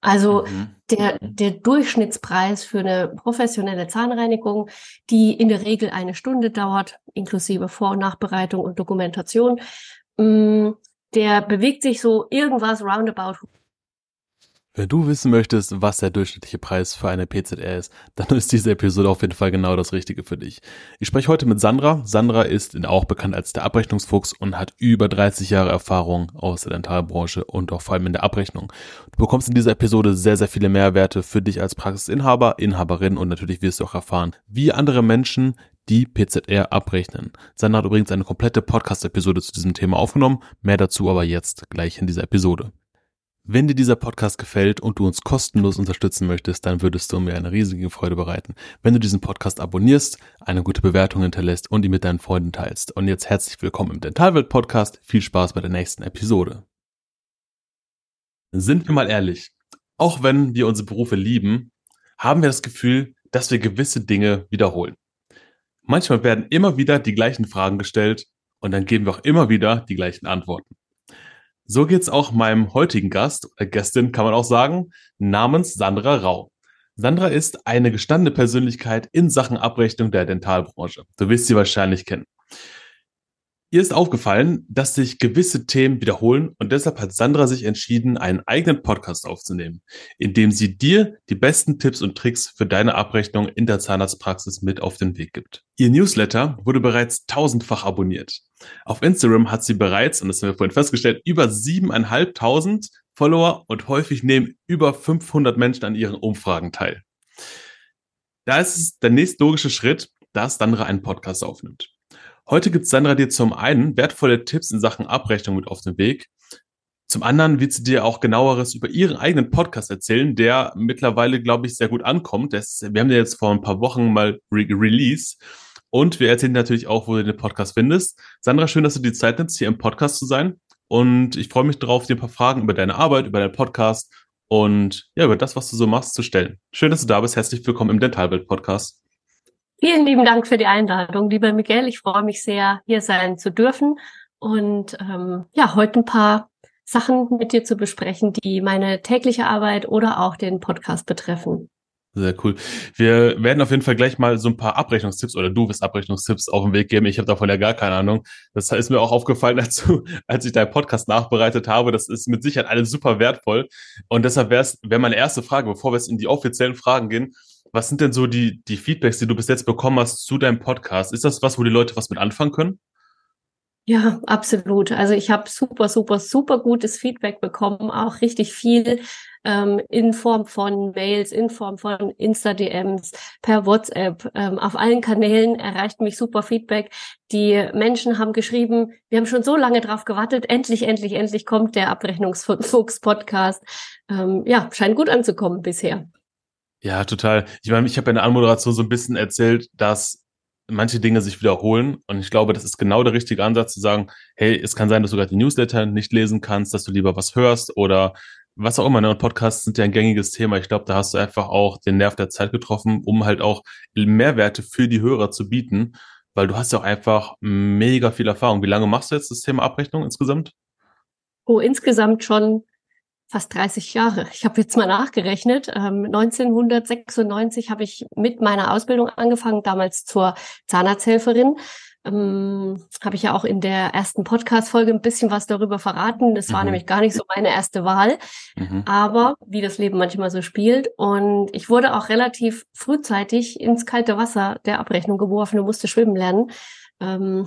Also mhm. der, der Durchschnittspreis für eine professionelle Zahnreinigung, die in der Regel eine Stunde dauert, inklusive Vor- und Nachbereitung und Dokumentation, mm, der bewegt sich so irgendwas roundabout wenn du wissen möchtest, was der durchschnittliche Preis für eine PZR ist, dann ist diese Episode auf jeden Fall genau das Richtige für dich. Ich spreche heute mit Sandra. Sandra ist auch bekannt als der Abrechnungsfuchs und hat über 30 Jahre Erfahrung aus der Dentalbranche und auch vor allem in der Abrechnung. Du bekommst in dieser Episode sehr, sehr viele Mehrwerte für dich als Praxisinhaber, Inhaberin und natürlich wirst du auch erfahren, wie andere Menschen die PZR abrechnen. Sandra hat übrigens eine komplette Podcast-Episode zu diesem Thema aufgenommen. Mehr dazu aber jetzt gleich in dieser Episode. Wenn dir dieser Podcast gefällt und du uns kostenlos unterstützen möchtest, dann würdest du mir eine riesige Freude bereiten, wenn du diesen Podcast abonnierst, eine gute Bewertung hinterlässt und ihn mit deinen Freunden teilst. Und jetzt herzlich willkommen im Dentalwelt Podcast. Viel Spaß bei der nächsten Episode. Sind wir mal ehrlich, auch wenn wir unsere Berufe lieben, haben wir das Gefühl, dass wir gewisse Dinge wiederholen. Manchmal werden immer wieder die gleichen Fragen gestellt und dann geben wir auch immer wieder die gleichen Antworten. So geht's auch meinem heutigen Gast, äh Gästin kann man auch sagen, namens Sandra Rau. Sandra ist eine gestandene Persönlichkeit in Sachen Abrechnung der Dentalbranche. Du wirst sie wahrscheinlich kennen. Ihr ist aufgefallen, dass sich gewisse Themen wiederholen und deshalb hat Sandra sich entschieden, einen eigenen Podcast aufzunehmen, in dem sie dir die besten Tipps und Tricks für deine Abrechnung in der Zahnarztpraxis mit auf den Weg gibt. Ihr Newsletter wurde bereits tausendfach abonniert. Auf Instagram hat sie bereits, und das haben wir vorhin festgestellt, über siebeneinhalbtausend Follower und häufig nehmen über 500 Menschen an ihren Umfragen teil. Da ist es der nächstlogische Schritt, dass Sandra einen Podcast aufnimmt. Heute gibt Sandra dir zum einen wertvolle Tipps in Sachen Abrechnung mit auf den Weg. Zum anderen wird sie dir auch genaueres über ihren eigenen Podcast erzählen, der mittlerweile, glaube ich, sehr gut ankommt. Das, wir haben den jetzt vor ein paar Wochen mal re release. Und wir erzählen natürlich auch, wo du den Podcast findest. Sandra, schön, dass du die Zeit nimmst, hier im Podcast zu sein. Und ich freue mich darauf, dir ein paar Fragen über deine Arbeit, über deinen Podcast und ja, über das, was du so machst, zu stellen. Schön, dass du da bist. Herzlich willkommen im Dentalwelt Podcast. Vielen lieben Dank für die Einladung, lieber Miguel. Ich freue mich sehr, hier sein zu dürfen und ähm, ja, heute ein paar Sachen mit dir zu besprechen, die meine tägliche Arbeit oder auch den Podcast betreffen. Sehr cool. Wir werden auf jeden Fall gleich mal so ein paar Abrechnungstipps oder du wirst Abrechnungstipps auf den Weg geben. Ich habe davon ja gar keine Ahnung. Das ist mir auch aufgefallen, du, als ich deinen Podcast nachbereitet habe. Das ist mit Sicherheit alles super wertvoll. Und deshalb wäre es wär meine erste Frage, bevor wir jetzt in die offiziellen Fragen gehen, was sind denn so die, die Feedbacks, die du bis jetzt bekommen hast zu deinem Podcast? Ist das was, wo die Leute was mit anfangen können? Ja, absolut. Also ich habe super, super, super gutes Feedback bekommen, auch richtig viel ähm, in Form von Mails, in Form von Insta-DMs, per WhatsApp. Ähm, auf allen Kanälen erreicht mich super Feedback. Die Menschen haben geschrieben, wir haben schon so lange drauf gewartet, endlich, endlich, endlich kommt der Abrechnungsfuchs-Podcast. Ähm, ja, scheint gut anzukommen bisher. Ja, total. Ich meine, ich habe in der Anmoderation so ein bisschen erzählt, dass manche Dinge sich wiederholen. Und ich glaube, das ist genau der richtige Ansatz zu sagen, hey, es kann sein, dass du gerade die Newsletter nicht lesen kannst, dass du lieber was hörst oder was auch immer. Ne? Und Podcasts sind ja ein gängiges Thema. Ich glaube, da hast du einfach auch den Nerv der Zeit getroffen, um halt auch Mehrwerte für die Hörer zu bieten, weil du hast ja auch einfach mega viel Erfahrung. Wie lange machst du jetzt das Thema Abrechnung insgesamt? Oh, insgesamt schon fast 30 Jahre. Ich habe jetzt mal nachgerechnet. Ähm, 1996 habe ich mit meiner Ausbildung angefangen, damals zur Zahnarzthelferin. Ähm, habe ich ja auch in der ersten Podcast-Folge ein bisschen was darüber verraten. Das war mhm. nämlich gar nicht so meine erste Wahl. Mhm. Aber wie das Leben manchmal so spielt. Und ich wurde auch relativ frühzeitig ins kalte Wasser der Abrechnung geworfen und musste schwimmen lernen. Ähm,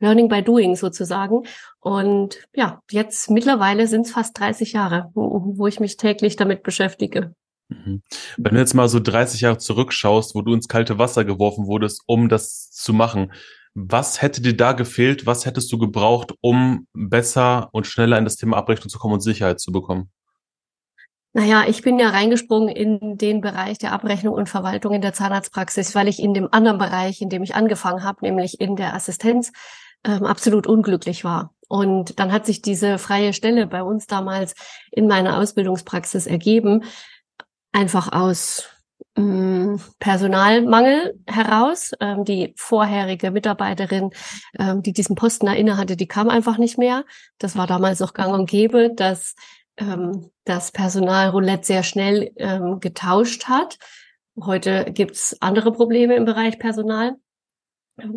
Learning by Doing sozusagen. Und ja, jetzt mittlerweile sind es fast 30 Jahre, wo, wo, ich mich täglich damit beschäftige. Mhm. Wenn du jetzt mal so 30 Jahre zurückschaust, wo du ins kalte Wasser geworfen wurdest, um das zu machen, was hätte dir da gefehlt? Was hättest du gebraucht, um besser und schneller in das Thema Abrechnung zu kommen und Sicherheit zu bekommen? Naja, ich bin ja reingesprungen in den Bereich der Abrechnung und Verwaltung in der Zahnarztpraxis, weil ich in dem anderen Bereich, in dem ich angefangen habe, nämlich in der Assistenz, ähm, absolut unglücklich war. Und dann hat sich diese freie Stelle bei uns damals in meiner Ausbildungspraxis ergeben, einfach aus ähm, Personalmangel heraus. Ähm, die vorherige Mitarbeiterin, ähm, die diesen Posten inne hatte, die kam einfach nicht mehr. Das war damals noch gang und gäbe, dass ähm, das Personalroulette sehr schnell getauscht hat. Heute gibt's andere Probleme im Bereich Personal.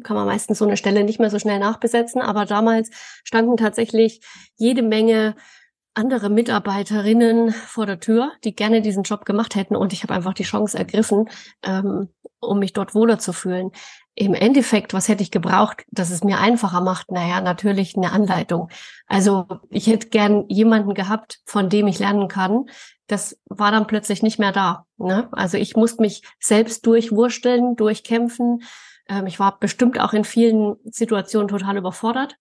Kann man meistens so eine Stelle nicht mehr so schnell nachbesetzen. Aber damals standen tatsächlich jede Menge andere Mitarbeiterinnen vor der Tür, die gerne diesen Job gemacht hätten. Und ich habe einfach die Chance ergriffen, ähm, um mich dort wohler zu fühlen. Im Endeffekt, was hätte ich gebraucht, dass es mir einfacher macht? Naja, natürlich eine Anleitung. Also ich hätte gern jemanden gehabt, von dem ich lernen kann. Das war dann plötzlich nicht mehr da. Ne? Also ich musste mich selbst durchwursteln, durchkämpfen. Ähm, ich war bestimmt auch in vielen Situationen total überfordert.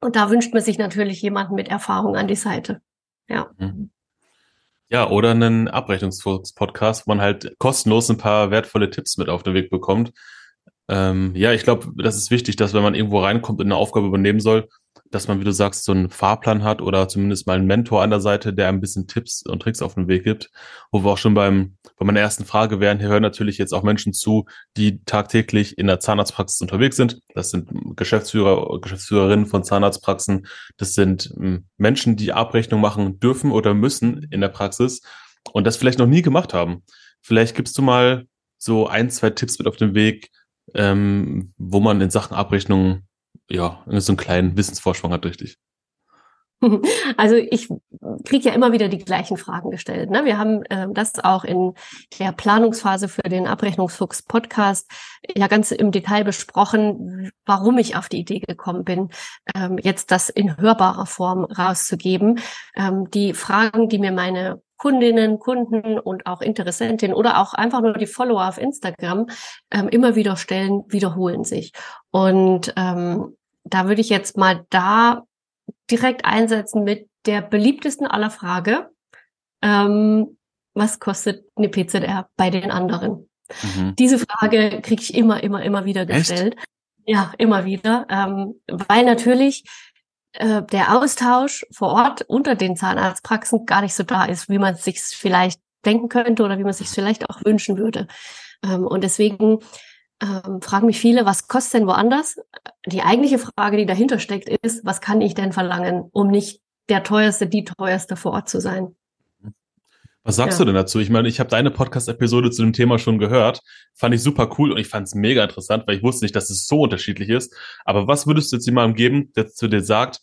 Und da wünscht man sich natürlich jemanden mit Erfahrung an die Seite. Ja. Mhm. Ja, oder einen Abrechnungspodcast, wo man halt kostenlos ein paar wertvolle Tipps mit auf den Weg bekommt. Ähm, ja, ich glaube, das ist wichtig, dass wenn man irgendwo reinkommt und eine Aufgabe übernehmen soll, dass man, wie du sagst, so einen Fahrplan hat oder zumindest mal einen Mentor an der Seite, der ein bisschen Tipps und Tricks auf den Weg gibt. Wo wir auch schon beim, bei meiner ersten Frage wären, hier hören natürlich jetzt auch Menschen zu, die tagtäglich in der Zahnarztpraxis unterwegs sind. Das sind Geschäftsführer, Geschäftsführerinnen von Zahnarztpraxen. Das sind hm, Menschen, die Abrechnung machen dürfen oder müssen in der Praxis und das vielleicht noch nie gemacht haben. Vielleicht gibst du mal so ein, zwei Tipps mit auf den Weg, ähm, wo man in Sachen Abrechnung ja, so einen kleinen Wissensvorsprung hat, richtig. Also ich kriege ja immer wieder die gleichen Fragen gestellt. Ne? Wir haben äh, das auch in der Planungsphase für den Abrechnungsfuchs Podcast ja ganz im Detail besprochen, warum ich auf die Idee gekommen bin, ähm, jetzt das in hörbarer Form rauszugeben. Ähm, die Fragen, die mir meine Kundinnen, Kunden und auch Interessentinnen oder auch einfach nur die Follower auf Instagram ähm, immer wieder stellen, wiederholen sich. Und ähm, da würde ich jetzt mal da direkt einsetzen mit der beliebtesten aller Frage. Ähm, was kostet eine PZR bei den anderen? Mhm. Diese Frage kriege ich immer, immer, immer wieder gestellt. Echt? Ja, immer wieder. Ähm, weil natürlich äh, der Austausch vor Ort unter den Zahnarztpraxen gar nicht so da ist, wie man es sich vielleicht denken könnte oder wie man es sich vielleicht auch wünschen würde. Ähm, und deswegen ähm, fragen mich viele, was kostet denn woanders? Die eigentliche Frage, die dahinter steckt, ist, was kann ich denn verlangen, um nicht der teuerste, die teuerste vor Ort zu sein? Was sagst ja. du denn dazu? Ich meine, ich habe deine Podcast-Episode zu dem Thema schon gehört. Fand ich super cool und ich fand es mega interessant, weil ich wusste nicht, dass es so unterschiedlich ist. Aber was würdest du jetzt jemandem geben, der zu dir sagt,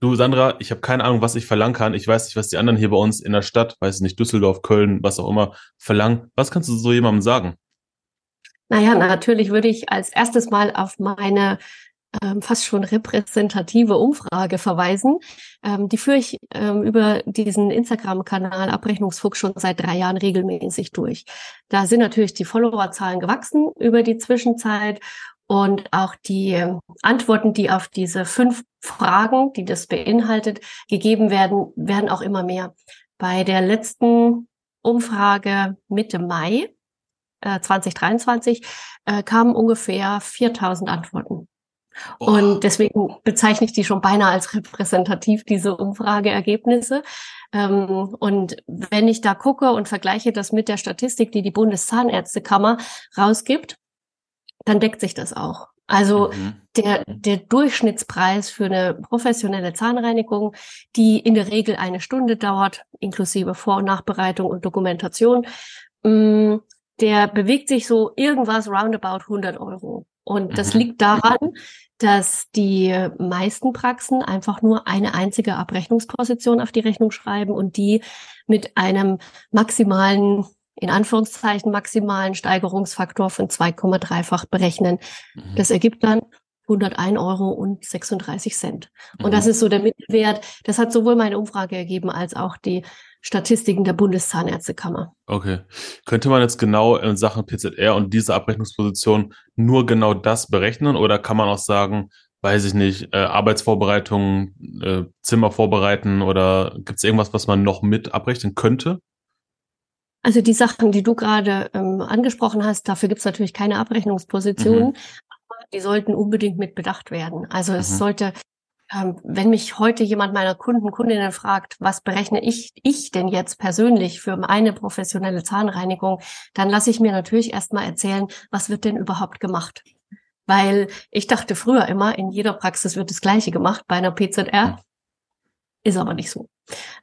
du Sandra, ich habe keine Ahnung, was ich verlangen kann. Ich weiß nicht, was die anderen hier bei uns in der Stadt, weiß nicht, Düsseldorf, Köln, was auch immer, verlangen. Was kannst du so jemandem sagen? Naja, natürlich würde ich als erstes mal auf meine ähm, fast schon repräsentative Umfrage verweisen. Ähm, die führe ich ähm, über diesen Instagram-Kanal Abrechnungsfuchs schon seit drei Jahren regelmäßig durch. Da sind natürlich die Followerzahlen gewachsen über die Zwischenzeit und auch die ähm, Antworten, die auf diese fünf Fragen, die das beinhaltet, gegeben werden, werden auch immer mehr. Bei der letzten Umfrage Mitte Mai 2023 äh, kamen ungefähr 4000 Antworten. Und deswegen bezeichne ich die schon beinahe als repräsentativ, diese Umfrageergebnisse. Ähm, und wenn ich da gucke und vergleiche das mit der Statistik, die die Bundeszahnärztekammer rausgibt, dann deckt sich das auch. Also mhm. der, der Durchschnittspreis für eine professionelle Zahnreinigung, die in der Regel eine Stunde dauert, inklusive Vor- und Nachbereitung und Dokumentation, mm, der bewegt sich so irgendwas roundabout 100 Euro. Und das mhm. liegt daran, dass die meisten Praxen einfach nur eine einzige Abrechnungsposition auf die Rechnung schreiben und die mit einem maximalen, in Anführungszeichen, maximalen Steigerungsfaktor von 2,3-fach berechnen. Mhm. Das ergibt dann 101 Euro und 36 Cent. Und mhm. das ist so der Mittelwert. Das hat sowohl meine Umfrage ergeben als auch die Statistiken der Bundeszahnärztekammer. Okay. Könnte man jetzt genau in Sachen PZR und diese Abrechnungsposition nur genau das berechnen oder kann man auch sagen, weiß ich nicht, äh, Arbeitsvorbereitungen, äh, Zimmer vorbereiten oder gibt es irgendwas, was man noch mit abrechnen könnte? Also die Sachen, die du gerade ähm, angesprochen hast, dafür gibt es natürlich keine Abrechnungspositionen, mhm. aber die sollten unbedingt mit bedacht werden. Also mhm. es sollte wenn mich heute jemand meiner Kunden, Kundinnen fragt, was berechne ich, ich denn jetzt persönlich für eine professionelle Zahnreinigung, dann lasse ich mir natürlich erstmal erzählen, was wird denn überhaupt gemacht? Weil ich dachte früher immer, in jeder Praxis wird das Gleiche gemacht bei einer PZR. Ist aber nicht so.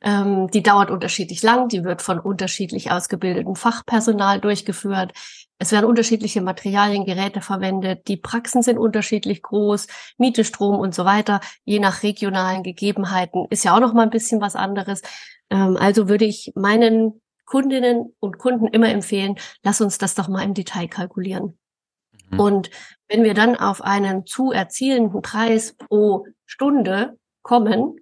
Ähm, die dauert unterschiedlich lang, die wird von unterschiedlich ausgebildetem Fachpersonal durchgeführt. Es werden unterschiedliche Materialien, Geräte verwendet. Die Praxen sind unterschiedlich groß, Miete, Strom und so weiter. Je nach regionalen Gegebenheiten ist ja auch noch mal ein bisschen was anderes. Ähm, also würde ich meinen Kundinnen und Kunden immer empfehlen, lass uns das doch mal im Detail kalkulieren. Mhm. Und wenn wir dann auf einen zu erzielenden Preis pro Stunde kommen,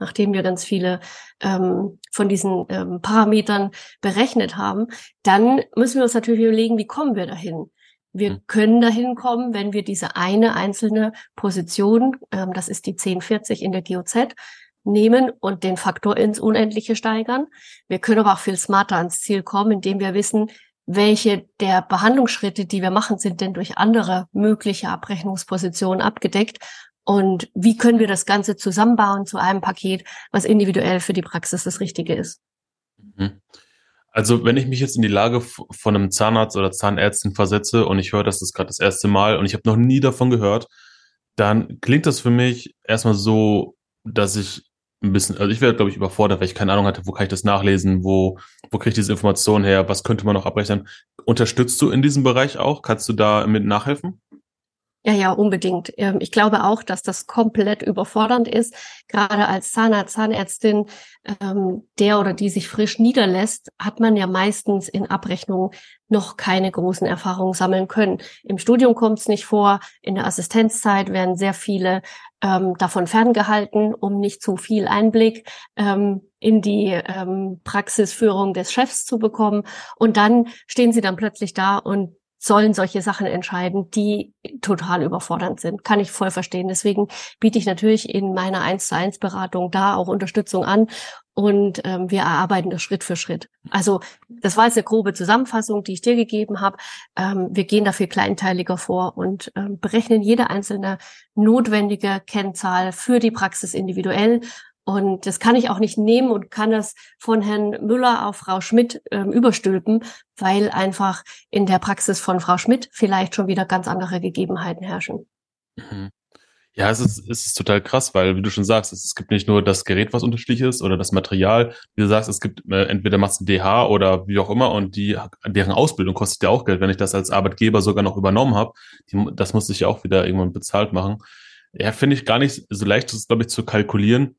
nachdem wir ganz viele ähm, von diesen ähm, Parametern berechnet haben, dann müssen wir uns natürlich überlegen, wie kommen wir dahin? Wir mhm. können dahin kommen, wenn wir diese eine einzelne Position, ähm, das ist die 1040 in der GOZ, nehmen und den Faktor ins Unendliche steigern. Wir können aber auch viel smarter ans Ziel kommen, indem wir wissen, welche der Behandlungsschritte, die wir machen, sind denn durch andere mögliche Abrechnungspositionen abgedeckt und wie können wir das Ganze zusammenbauen zu einem Paket, was individuell für die Praxis das Richtige ist. Mhm. Also wenn ich mich jetzt in die Lage von einem Zahnarzt oder Zahnärztin versetze und ich höre das ist gerade das erste Mal und ich habe noch nie davon gehört, dann klingt das für mich erstmal so, dass ich ein bisschen, also ich wäre, glaube ich, überfordert, weil ich keine Ahnung hatte, wo kann ich das nachlesen, wo, wo kriege ich diese Informationen her, was könnte man noch abrechnen. Unterstützt du in diesem Bereich auch? Kannst du da mit nachhelfen? Ja, ja, unbedingt. Ähm, ich glaube auch, dass das komplett überfordernd ist. Gerade als Zahnarzt, Zahnärztin, ähm, der oder die sich frisch niederlässt, hat man ja meistens in Abrechnungen noch keine großen Erfahrungen sammeln können. Im Studium kommt es nicht vor. In der Assistenzzeit werden sehr viele ähm, davon ferngehalten, um nicht zu viel Einblick ähm, in die ähm, Praxisführung des Chefs zu bekommen. Und dann stehen sie dann plötzlich da und sollen solche Sachen entscheiden, die total überfordernd sind. Kann ich voll verstehen. Deswegen biete ich natürlich in meiner 1 zu 1 Beratung da auch Unterstützung an und ähm, wir erarbeiten das Schritt für Schritt. Also das war jetzt eine grobe Zusammenfassung, die ich dir gegeben habe. Ähm, wir gehen dafür kleinteiliger vor und ähm, berechnen jede einzelne notwendige Kennzahl für die Praxis individuell und das kann ich auch nicht nehmen und kann das von Herrn Müller auf Frau Schmidt ähm, überstülpen, weil einfach in der Praxis von Frau Schmidt vielleicht schon wieder ganz andere Gegebenheiten herrschen. Mhm. Ja, es ist, es ist total krass, weil, wie du schon sagst, es, es gibt nicht nur das Gerät, was unterschiedlich ist oder das Material. Wie du sagst, es gibt äh, entweder machst du DH oder wie auch immer und die, deren Ausbildung kostet ja auch Geld. Wenn ich das als Arbeitgeber sogar noch übernommen habe, das muss ich ja auch wieder irgendwann bezahlt machen. Ja, finde ich gar nicht so leicht, das glaube ich, zu kalkulieren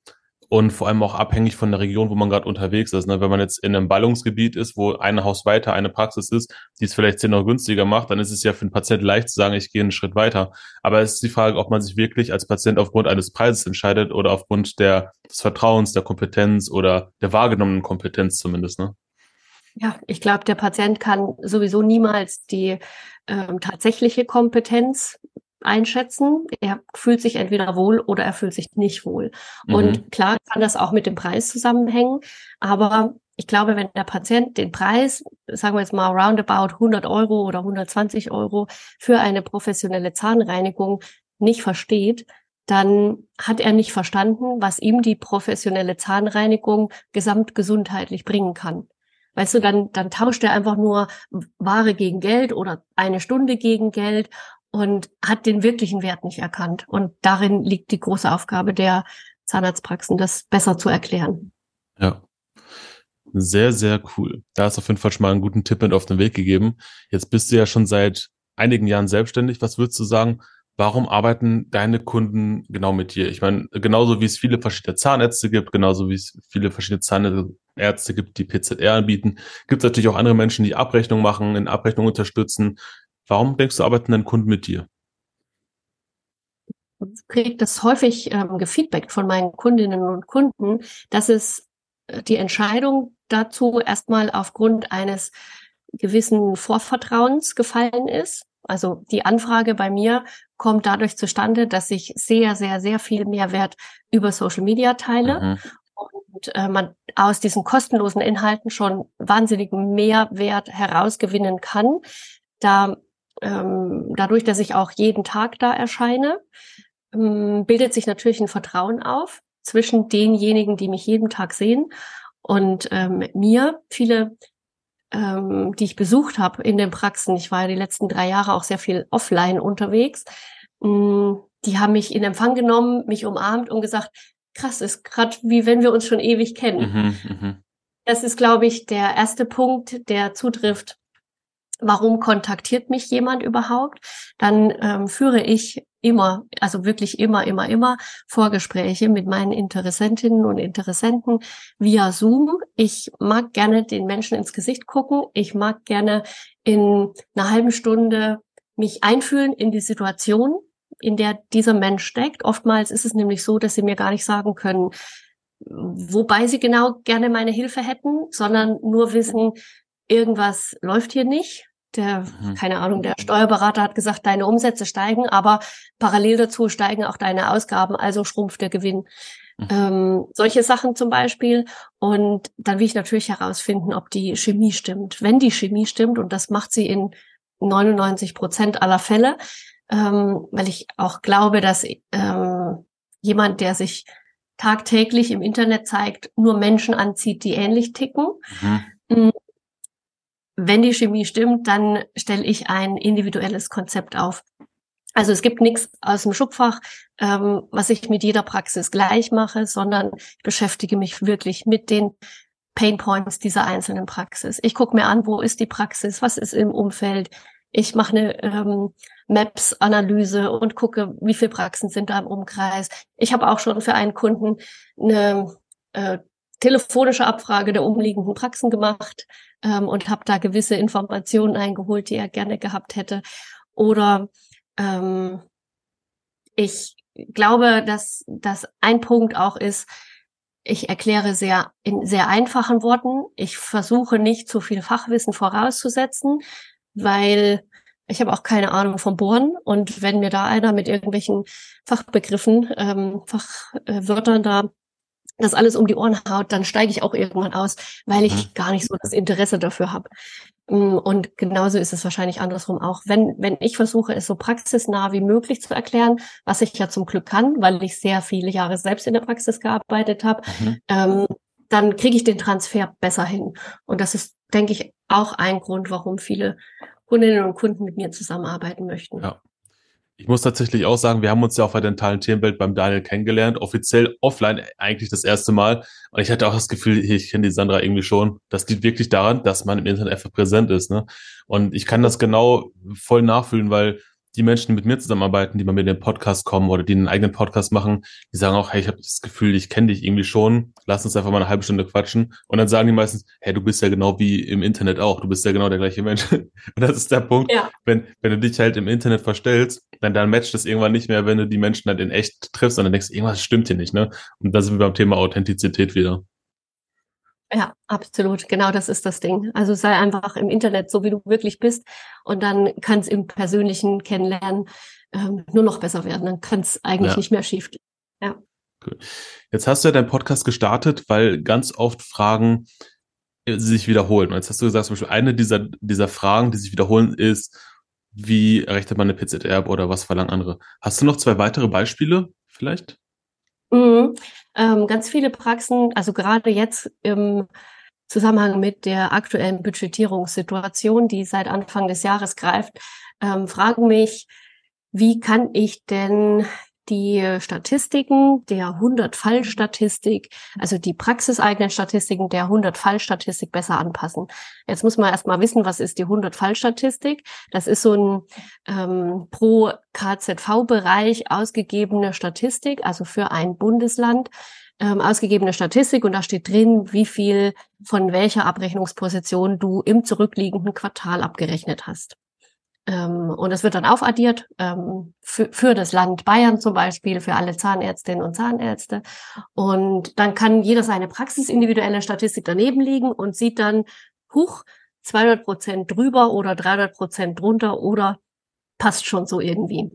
und vor allem auch abhängig von der Region, wo man gerade unterwegs ist. Ne? Wenn man jetzt in einem Ballungsgebiet ist, wo ein Haus weiter eine Praxis ist, die es vielleicht zehn Euro günstiger macht, dann ist es ja für den Patienten leicht zu sagen, ich gehe einen Schritt weiter. Aber es ist die Frage, ob man sich wirklich als Patient aufgrund eines Preises entscheidet oder aufgrund der, des Vertrauens, der Kompetenz oder der wahrgenommenen Kompetenz zumindest. Ne? Ja, ich glaube, der Patient kann sowieso niemals die ähm, tatsächliche Kompetenz einschätzen. Er fühlt sich entweder wohl oder er fühlt sich nicht wohl. Mhm. Und klar kann das auch mit dem Preis zusammenhängen, aber ich glaube, wenn der Patient den Preis, sagen wir jetzt mal roundabout 100 Euro oder 120 Euro für eine professionelle Zahnreinigung nicht versteht, dann hat er nicht verstanden, was ihm die professionelle Zahnreinigung gesamtgesundheitlich bringen kann. Weißt du, dann, dann tauscht er einfach nur Ware gegen Geld oder eine Stunde gegen Geld und hat den wirklichen Wert nicht erkannt. Und darin liegt die große Aufgabe der Zahnarztpraxen, das besser zu erklären. Ja. Sehr, sehr cool. Da hast du auf jeden Fall schon mal einen guten Tipp mit auf den Weg gegeben. Jetzt bist du ja schon seit einigen Jahren selbstständig. Was würdest du sagen? Warum arbeiten deine Kunden genau mit dir? Ich meine, genauso wie es viele verschiedene Zahnärzte gibt, genauso wie es viele verschiedene Zahnärzte gibt, die PZR anbieten, gibt es natürlich auch andere Menschen, die Abrechnung machen, in Abrechnung unterstützen. Warum denkst du, arbeiten deine Kunden mit dir? Ich kriege das häufig ähm, gefeedbackt von meinen Kundinnen und Kunden, dass es äh, die Entscheidung dazu erstmal aufgrund eines gewissen Vorvertrauens gefallen ist. Also die Anfrage bei mir kommt dadurch zustande, dass ich sehr, sehr, sehr viel Mehrwert über Social Media teile mhm. und äh, man aus diesen kostenlosen Inhalten schon wahnsinnigen Mehrwert herausgewinnen kann. Da ähm, dadurch, dass ich auch jeden Tag da erscheine, ähm, bildet sich natürlich ein Vertrauen auf zwischen denjenigen, die mich jeden Tag sehen und ähm, mir. Viele, ähm, die ich besucht habe in den Praxen, ich war ja die letzten drei Jahre auch sehr viel offline unterwegs, ähm, die haben mich in Empfang genommen, mich umarmt und gesagt, krass ist, gerade wie wenn wir uns schon ewig kennen. Mhm, mh. Das ist, glaube ich, der erste Punkt, der zutrifft. Warum kontaktiert mich jemand überhaupt? Dann ähm, führe ich immer, also wirklich immer, immer, immer Vorgespräche mit meinen Interessentinnen und Interessenten via Zoom. Ich mag gerne den Menschen ins Gesicht gucken. Ich mag gerne in einer halben Stunde mich einfühlen in die Situation, in der dieser Mensch steckt. Oftmals ist es nämlich so, dass sie mir gar nicht sagen können, wobei sie genau gerne meine Hilfe hätten, sondern nur wissen, irgendwas läuft hier nicht. Der, mhm. keine Ahnung, der Steuerberater hat gesagt, deine Umsätze steigen, aber parallel dazu steigen auch deine Ausgaben, also schrumpft der Gewinn. Mhm. Ähm, solche Sachen zum Beispiel. Und dann will ich natürlich herausfinden, ob die Chemie stimmt. Wenn die Chemie stimmt, und das macht sie in 99 Prozent aller Fälle, ähm, weil ich auch glaube, dass ähm, jemand, der sich tagtäglich im Internet zeigt, nur Menschen anzieht, die ähnlich ticken. Mhm. Wenn die Chemie stimmt, dann stelle ich ein individuelles Konzept auf. Also es gibt nichts aus dem Schubfach, ähm, was ich mit jeder Praxis gleich mache, sondern ich beschäftige mich wirklich mit den Pain Points dieser einzelnen Praxis. Ich gucke mir an, wo ist die Praxis, was ist im Umfeld. Ich mache eine ähm, Maps-Analyse und gucke, wie viele Praxen sind da im Umkreis. Ich habe auch schon für einen Kunden eine äh, telefonische Abfrage der umliegenden Praxen gemacht ähm, und habe da gewisse Informationen eingeholt, die er gerne gehabt hätte. Oder ähm, ich glaube, dass dass ein Punkt auch ist, ich erkläre sehr in sehr einfachen Worten. Ich versuche nicht zu viel Fachwissen vorauszusetzen, weil ich habe auch keine Ahnung vom Bohren und wenn mir da einer mit irgendwelchen Fachbegriffen, ähm, Fachwörtern da das alles um die Ohren haut, dann steige ich auch irgendwann aus, weil ich mhm. gar nicht so das Interesse dafür habe. Mm, und genauso ist es wahrscheinlich andersrum auch. Wenn, wenn ich versuche, es so praxisnah wie möglich zu erklären, was ich ja zum Glück kann, weil ich sehr viele Jahre selbst in der Praxis gearbeitet habe, mhm. ähm, dann kriege ich den Transfer besser hin. Und das ist, denke ich, auch ein Grund, warum viele Kundinnen und Kunden mit mir zusammenarbeiten möchten. Ja. Ich muss tatsächlich auch sagen, wir haben uns ja auf der dentalen Themenwelt beim Daniel kennengelernt, offiziell offline eigentlich das erste Mal. Und ich hatte auch das Gefühl, ich kenne die Sandra irgendwie schon. Das liegt wirklich daran, dass man im Internet einfach präsent ist. Ne? Und ich kann das genau voll nachfühlen, weil die Menschen, die mit mir zusammenarbeiten, die bei mir in den Podcast kommen oder die einen eigenen Podcast machen, die sagen auch, hey, ich habe das Gefühl, ich kenne dich irgendwie schon, lass uns einfach mal eine halbe Stunde quatschen. Und dann sagen die meistens, hey, du bist ja genau wie im Internet auch, du bist ja genau der gleiche Mensch. Und das ist der Punkt, ja. wenn, wenn du dich halt im Internet verstellst, dann, dann matcht das irgendwann nicht mehr, wenn du die Menschen halt in echt triffst und dann denkst, irgendwas stimmt hier nicht, ne? Und da sind wir beim Thema Authentizität wieder. Ja, absolut. Genau das ist das Ding. Also sei einfach im Internet so, wie du wirklich bist. Und dann kann es im persönlichen Kennenlernen ähm, nur noch besser werden. Dann kann es eigentlich ja. nicht mehr schief gehen. Ja. Cool. Jetzt hast du ja deinen Podcast gestartet, weil ganz oft Fragen äh, sich wiederholen. Und jetzt hast du gesagt, zum Beispiel eine dieser, dieser Fragen, die sich wiederholen, ist, wie errechnet man eine PZR oder was verlangen andere? Hast du noch zwei weitere Beispiele vielleicht? Mhm. Ähm, ganz viele Praxen, also gerade jetzt im Zusammenhang mit der aktuellen Budgetierungssituation, die seit Anfang des Jahres greift, ähm, fragen mich, wie kann ich denn die Statistiken der 100-Fall-Statistik, also die praxiseigenen Statistiken der 100-Fall-Statistik besser anpassen. Jetzt muss man erstmal wissen, was ist die 100-Fall-Statistik? Das ist so ein ähm, pro KZV-Bereich ausgegebene Statistik, also für ein Bundesland ähm, ausgegebene Statistik und da steht drin, wie viel von welcher Abrechnungsposition du im zurückliegenden Quartal abgerechnet hast. Ähm, und es wird dann aufaddiert ähm, für, für das Land Bayern zum Beispiel, für alle Zahnärztinnen und Zahnärzte. Und dann kann jeder seine praxisindividuelle Statistik daneben liegen und sieht dann, huch, 200 Prozent drüber oder 300 Prozent drunter oder passt schon so irgendwie.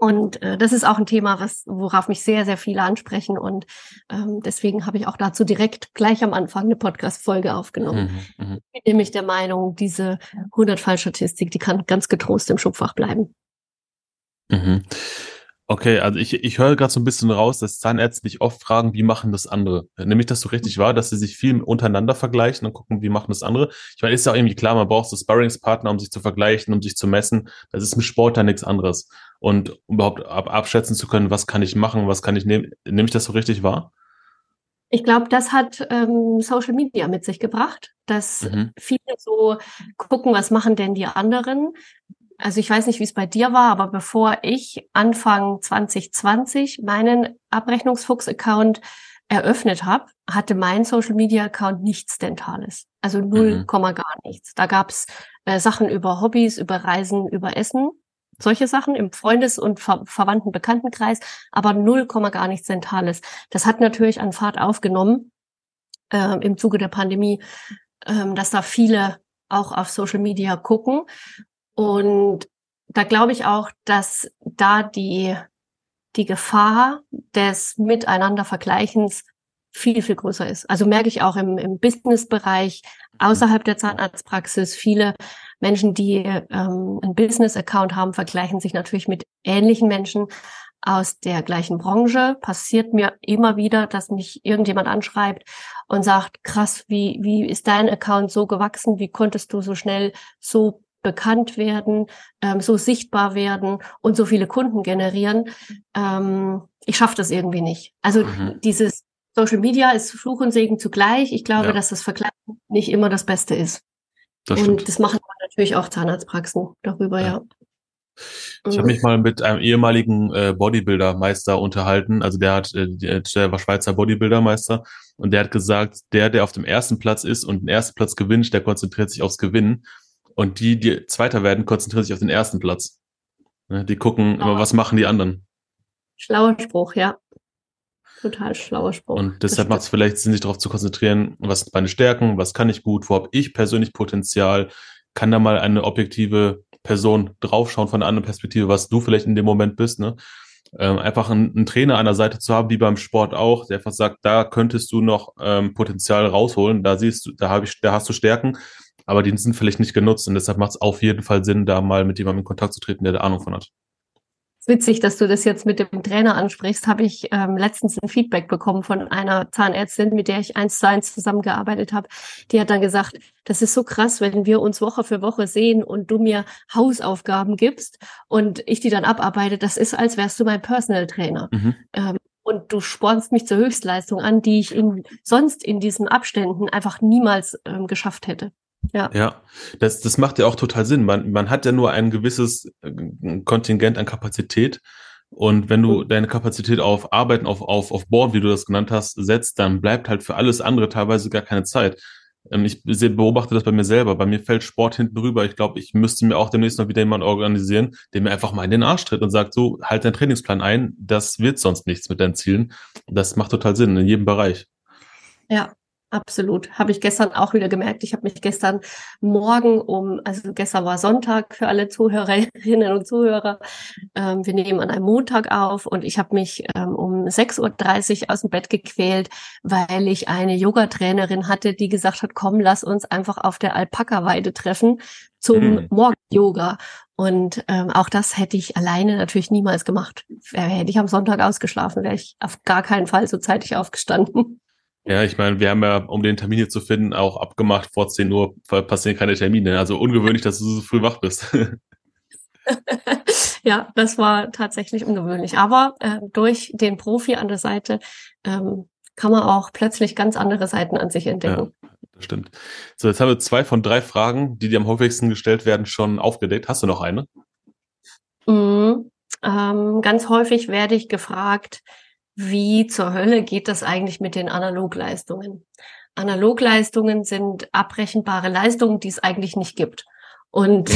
Und äh, das ist auch ein Thema, was, worauf mich sehr, sehr viele ansprechen. Und ähm, deswegen habe ich auch dazu direkt gleich am Anfang eine Podcast-Folge aufgenommen. Mhm, mh. Ich bin nämlich der Meinung, diese 100-Fall-Statistik, die kann ganz getrost im Schubfach bleiben. Mhm. Okay, also ich, ich höre gerade so ein bisschen raus, dass Zahnärzte dich oft fragen, wie machen das andere? Nämlich, dass du richtig war, dass sie sich viel untereinander vergleichen und gucken, wie machen das andere. Ich meine, ist ja auch irgendwie klar, man braucht so Sparringspartner, um sich zu vergleichen, um sich zu messen. Das ist im Sport ja nichts anderes. Und überhaupt ab, abschätzen zu können, was kann ich machen, was kann ich nehmen. Nehme ich das so richtig wahr? Ich glaube, das hat ähm, Social Media mit sich gebracht, dass mhm. viele so gucken, was machen denn die anderen. Also ich weiß nicht, wie es bei dir war, aber bevor ich Anfang 2020 meinen Abrechnungsfuchs-Account eröffnet habe, hatte mein Social Media Account nichts Dentales. Also null mhm. Komma gar nichts. Da gab's äh, Sachen über Hobbys, über Reisen, über Essen, solche Sachen im Freundes- und Ver Verwandten Bekanntenkreis, aber null Komma gar nichts Dentales. Das hat natürlich an Fahrt aufgenommen äh, im Zuge der Pandemie, äh, dass da viele auch auf Social Media gucken. Und da glaube ich auch, dass da die die Gefahr des Miteinandervergleichens viel, viel größer ist. Also merke ich auch im, im Business-Bereich außerhalb der Zahnarztpraxis. Viele Menschen, die ähm, einen Business-Account haben, vergleichen sich natürlich mit ähnlichen Menschen aus der gleichen Branche. Passiert mir immer wieder, dass mich irgendjemand anschreibt und sagt, krass, wie, wie ist dein Account so gewachsen? Wie konntest du so schnell so bekannt werden, ähm, so sichtbar werden und so viele Kunden generieren. Ähm, ich schaffe das irgendwie nicht. Also mhm. dieses Social Media ist Fluch und Segen zugleich. Ich glaube, ja. dass das Vergleich nicht immer das Beste ist. Das und stimmt. das machen natürlich auch Zahnarztpraxen darüber, ja. ja. Ich habe mich mal mit einem ehemaligen äh, Bodybuilder-Meister unterhalten. Also der hat, äh, der war Schweizer Bodybuilder-Meister und der hat gesagt, der, der auf dem ersten Platz ist und den ersten Platz gewinnt, der konzentriert sich aufs Gewinnen. Und die, die Zweiter werden, konzentrieren sich auf den ersten Platz. Ne, die gucken immer, was machen die anderen. Schlauer Spruch, ja. Total schlauer Spruch. Und deshalb macht es vielleicht Sinn, sich darauf zu konzentrieren, was sind meine Stärken, was kann ich gut, wo habe ich persönlich Potenzial, kann da mal eine objektive Person draufschauen von einer anderen Perspektive, was du vielleicht in dem Moment bist, ne? Ähm, einfach einen, einen, Trainer an der Seite zu haben, wie beim Sport auch, der einfach sagt, da könntest du noch ähm, Potenzial rausholen, da siehst du, da habe ich, da hast du Stärken, aber die sind vielleicht nicht genutzt und deshalb macht es auf jeden Fall Sinn, da mal mit jemandem in Kontakt zu treten, der da Ahnung von hat. Witzig, dass du das jetzt mit dem Trainer ansprichst. Habe ich ähm, letztens ein Feedback bekommen von einer Zahnärztin, mit der ich eins zu eins zusammengearbeitet habe. Die hat dann gesagt, das ist so krass, wenn wir uns Woche für Woche sehen und du mir Hausaufgaben gibst und ich die dann abarbeite. Das ist, als wärst du mein Personal Trainer. Mhm. Ähm, und du spornst mich zur Höchstleistung an, die ich in, sonst in diesen Abständen einfach niemals ähm, geschafft hätte. Ja. Ja, das, das macht ja auch total Sinn. Man, man hat ja nur ein gewisses äh, Kontingent an Kapazität. Und wenn du deine Kapazität auf Arbeiten, auf, auf, auf Board, wie du das genannt hast, setzt, dann bleibt halt für alles andere teilweise gar keine Zeit. Ähm, ich beobachte das bei mir selber. Bei mir fällt Sport hinten rüber. Ich glaube, ich müsste mir auch demnächst noch wieder jemanden organisieren, der mir einfach mal in den Arsch tritt und sagt, so, halt deinen Trainingsplan ein. Das wird sonst nichts mit deinen Zielen. Das macht total Sinn in jedem Bereich. Ja, Absolut. Habe ich gestern auch wieder gemerkt. Ich habe mich gestern Morgen um, also gestern war Sonntag für alle Zuhörerinnen und Zuhörer. Ähm, wir nehmen an einem Montag auf und ich habe mich ähm, um 6.30 Uhr aus dem Bett gequält, weil ich eine Yogatrainerin hatte, die gesagt hat, komm, lass uns einfach auf der Alpaka-Weide treffen zum mhm. Morgen-Yoga. Und ähm, auch das hätte ich alleine natürlich niemals gemacht. Hätte ich am Sonntag ausgeschlafen, wäre ich auf gar keinen Fall so zeitig aufgestanden. Ja, ich meine, wir haben ja, um den Termin hier zu finden, auch abgemacht, vor 10 Uhr passieren keine Termine. Also ungewöhnlich, dass du so früh wach bist. ja, das war tatsächlich ungewöhnlich. Aber äh, durch den Profi an der Seite ähm, kann man auch plötzlich ganz andere Seiten an sich entdecken. Ja, das stimmt. So, jetzt haben wir zwei von drei Fragen, die dir am häufigsten gestellt werden, schon aufgedeckt. Hast du noch eine? Mm, ähm, ganz häufig werde ich gefragt, wie zur Hölle geht das eigentlich mit den Analogleistungen? Analogleistungen sind abrechenbare Leistungen, die es eigentlich nicht gibt. Und,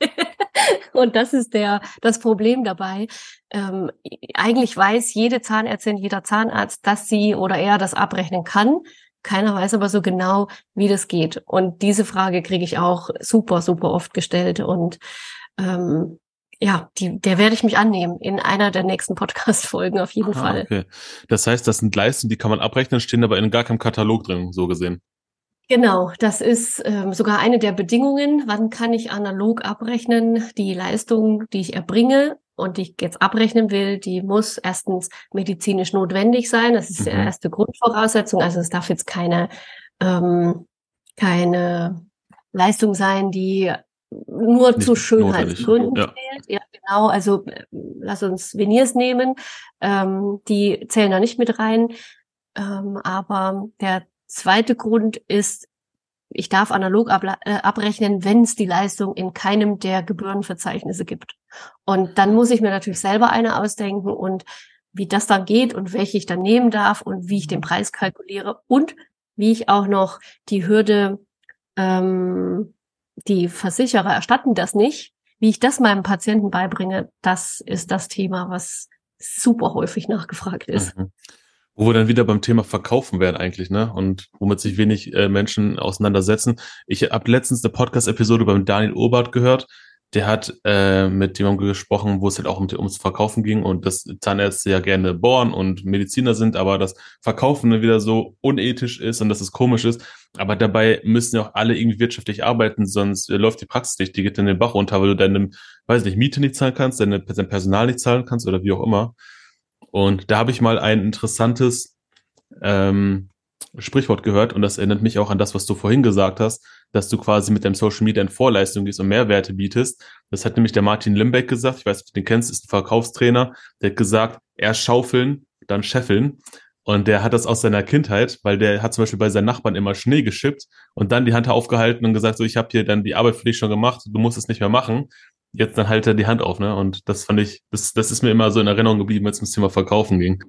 und das ist der, das Problem dabei. Ähm, eigentlich weiß jede Zahnärztin, jeder Zahnarzt, dass sie oder er das abrechnen kann. Keiner weiß aber so genau, wie das geht. Und diese Frage kriege ich auch super, super oft gestellt. Und ähm, ja, die, der werde ich mich annehmen in einer der nächsten Podcast-Folgen auf jeden ah, Fall. Okay. Das heißt, das sind Leistungen, die kann man abrechnen, stehen aber in gar keinem Katalog drin, so gesehen. Genau, das ist ähm, sogar eine der Bedingungen. Wann kann ich analog abrechnen? Die Leistung, die ich erbringe und die ich jetzt abrechnen will, die muss erstens medizinisch notwendig sein. Das ist mhm. die erste Grundvoraussetzung. Also es darf jetzt keine, ähm, keine Leistung sein, die nur Nicht zu Schönheitsgründen ja. zählt. Ja, genau. Also lass uns Veneers nehmen. Ähm, die zählen da nicht mit rein. Ähm, aber der zweite Grund ist, ich darf analog äh, abrechnen, wenn es die Leistung in keinem der Gebührenverzeichnisse gibt. Und dann muss ich mir natürlich selber eine ausdenken und wie das dann geht und welche ich dann nehmen darf und wie ich den Preis kalkuliere und wie ich auch noch die Hürde, ähm, die Versicherer erstatten das nicht, wie ich das meinem Patienten beibringe, das ist das Thema, was super häufig nachgefragt ist. Mhm. Wo wir dann wieder beim Thema Verkaufen werden eigentlich, ne? Und womit sich wenig äh, Menschen auseinandersetzen. Ich habe letztens eine Podcast-Episode beim Daniel Obert gehört. Der hat äh, mit jemandem gesprochen, wo es halt auch um, ums Verkaufen ging und dass Zahnärzte ja gerne bohren und Mediziner sind, aber das Verkaufen wieder so unethisch ist und dass es komisch ist. Aber dabei müssen ja auch alle irgendwie wirtschaftlich arbeiten, sonst äh, läuft die Praxis nicht, die geht in den Bach runter, weil du deine, weiß nicht, Miete nicht zahlen kannst, deine, dein Personal nicht zahlen kannst oder wie auch immer. Und da habe ich mal ein interessantes ähm, Sprichwort gehört und das erinnert mich auch an das, was du vorhin gesagt hast, dass du quasi mit deinem Social Media in Vorleistung gehst und Mehrwerte bietest. Das hat nämlich der Martin Limbeck gesagt, ich weiß nicht, ob du den kennst, ist ein Verkaufstrainer, der hat gesagt, erst schaufeln, dann scheffeln. Und der hat das aus seiner Kindheit, weil der hat zum Beispiel bei seinen Nachbarn immer Schnee geschippt und dann die Hand aufgehalten und gesagt, so ich habe hier dann die Arbeit für dich schon gemacht, du musst es nicht mehr machen jetzt dann halt er die Hand auf, ne? Und das fand ich, das, das ist mir immer so in Erinnerung geblieben, als es ums Thema Verkaufen ging.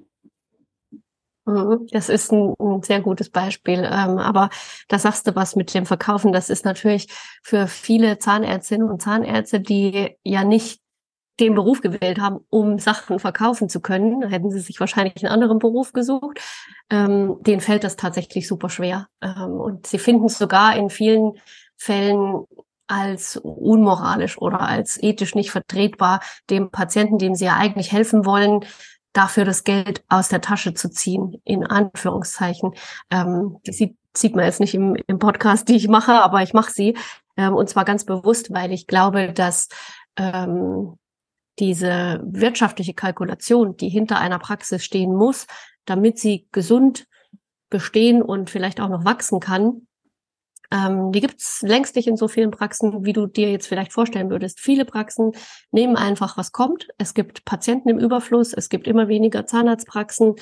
Mhm, das ist ein, ein sehr gutes Beispiel. Ähm, aber da sagst du was mit dem Verkaufen. Das ist natürlich für viele Zahnärztinnen und Zahnärzte, die ja nicht den Beruf gewählt haben, um Sachen verkaufen zu können, hätten sie sich wahrscheinlich einen anderen Beruf gesucht. Ähm, denen fällt das tatsächlich super schwer. Ähm, und sie finden es sogar in vielen Fällen als unmoralisch oder als ethisch nicht vertretbar, dem Patienten, dem sie ja eigentlich helfen wollen, dafür das Geld aus der Tasche zu ziehen, in Anführungszeichen. Ähm, das sieht, sieht man jetzt nicht im, im Podcast, die ich mache, aber ich mache sie. Ähm, und zwar ganz bewusst, weil ich glaube, dass ähm, diese wirtschaftliche Kalkulation, die hinter einer Praxis stehen muss, damit sie gesund bestehen und vielleicht auch noch wachsen kann, ähm, die gibt's längst nicht in so vielen Praxen, wie du dir jetzt vielleicht vorstellen würdest. Viele Praxen nehmen einfach, was kommt. Es gibt Patienten im Überfluss, es gibt immer weniger Zahnarztpraxen.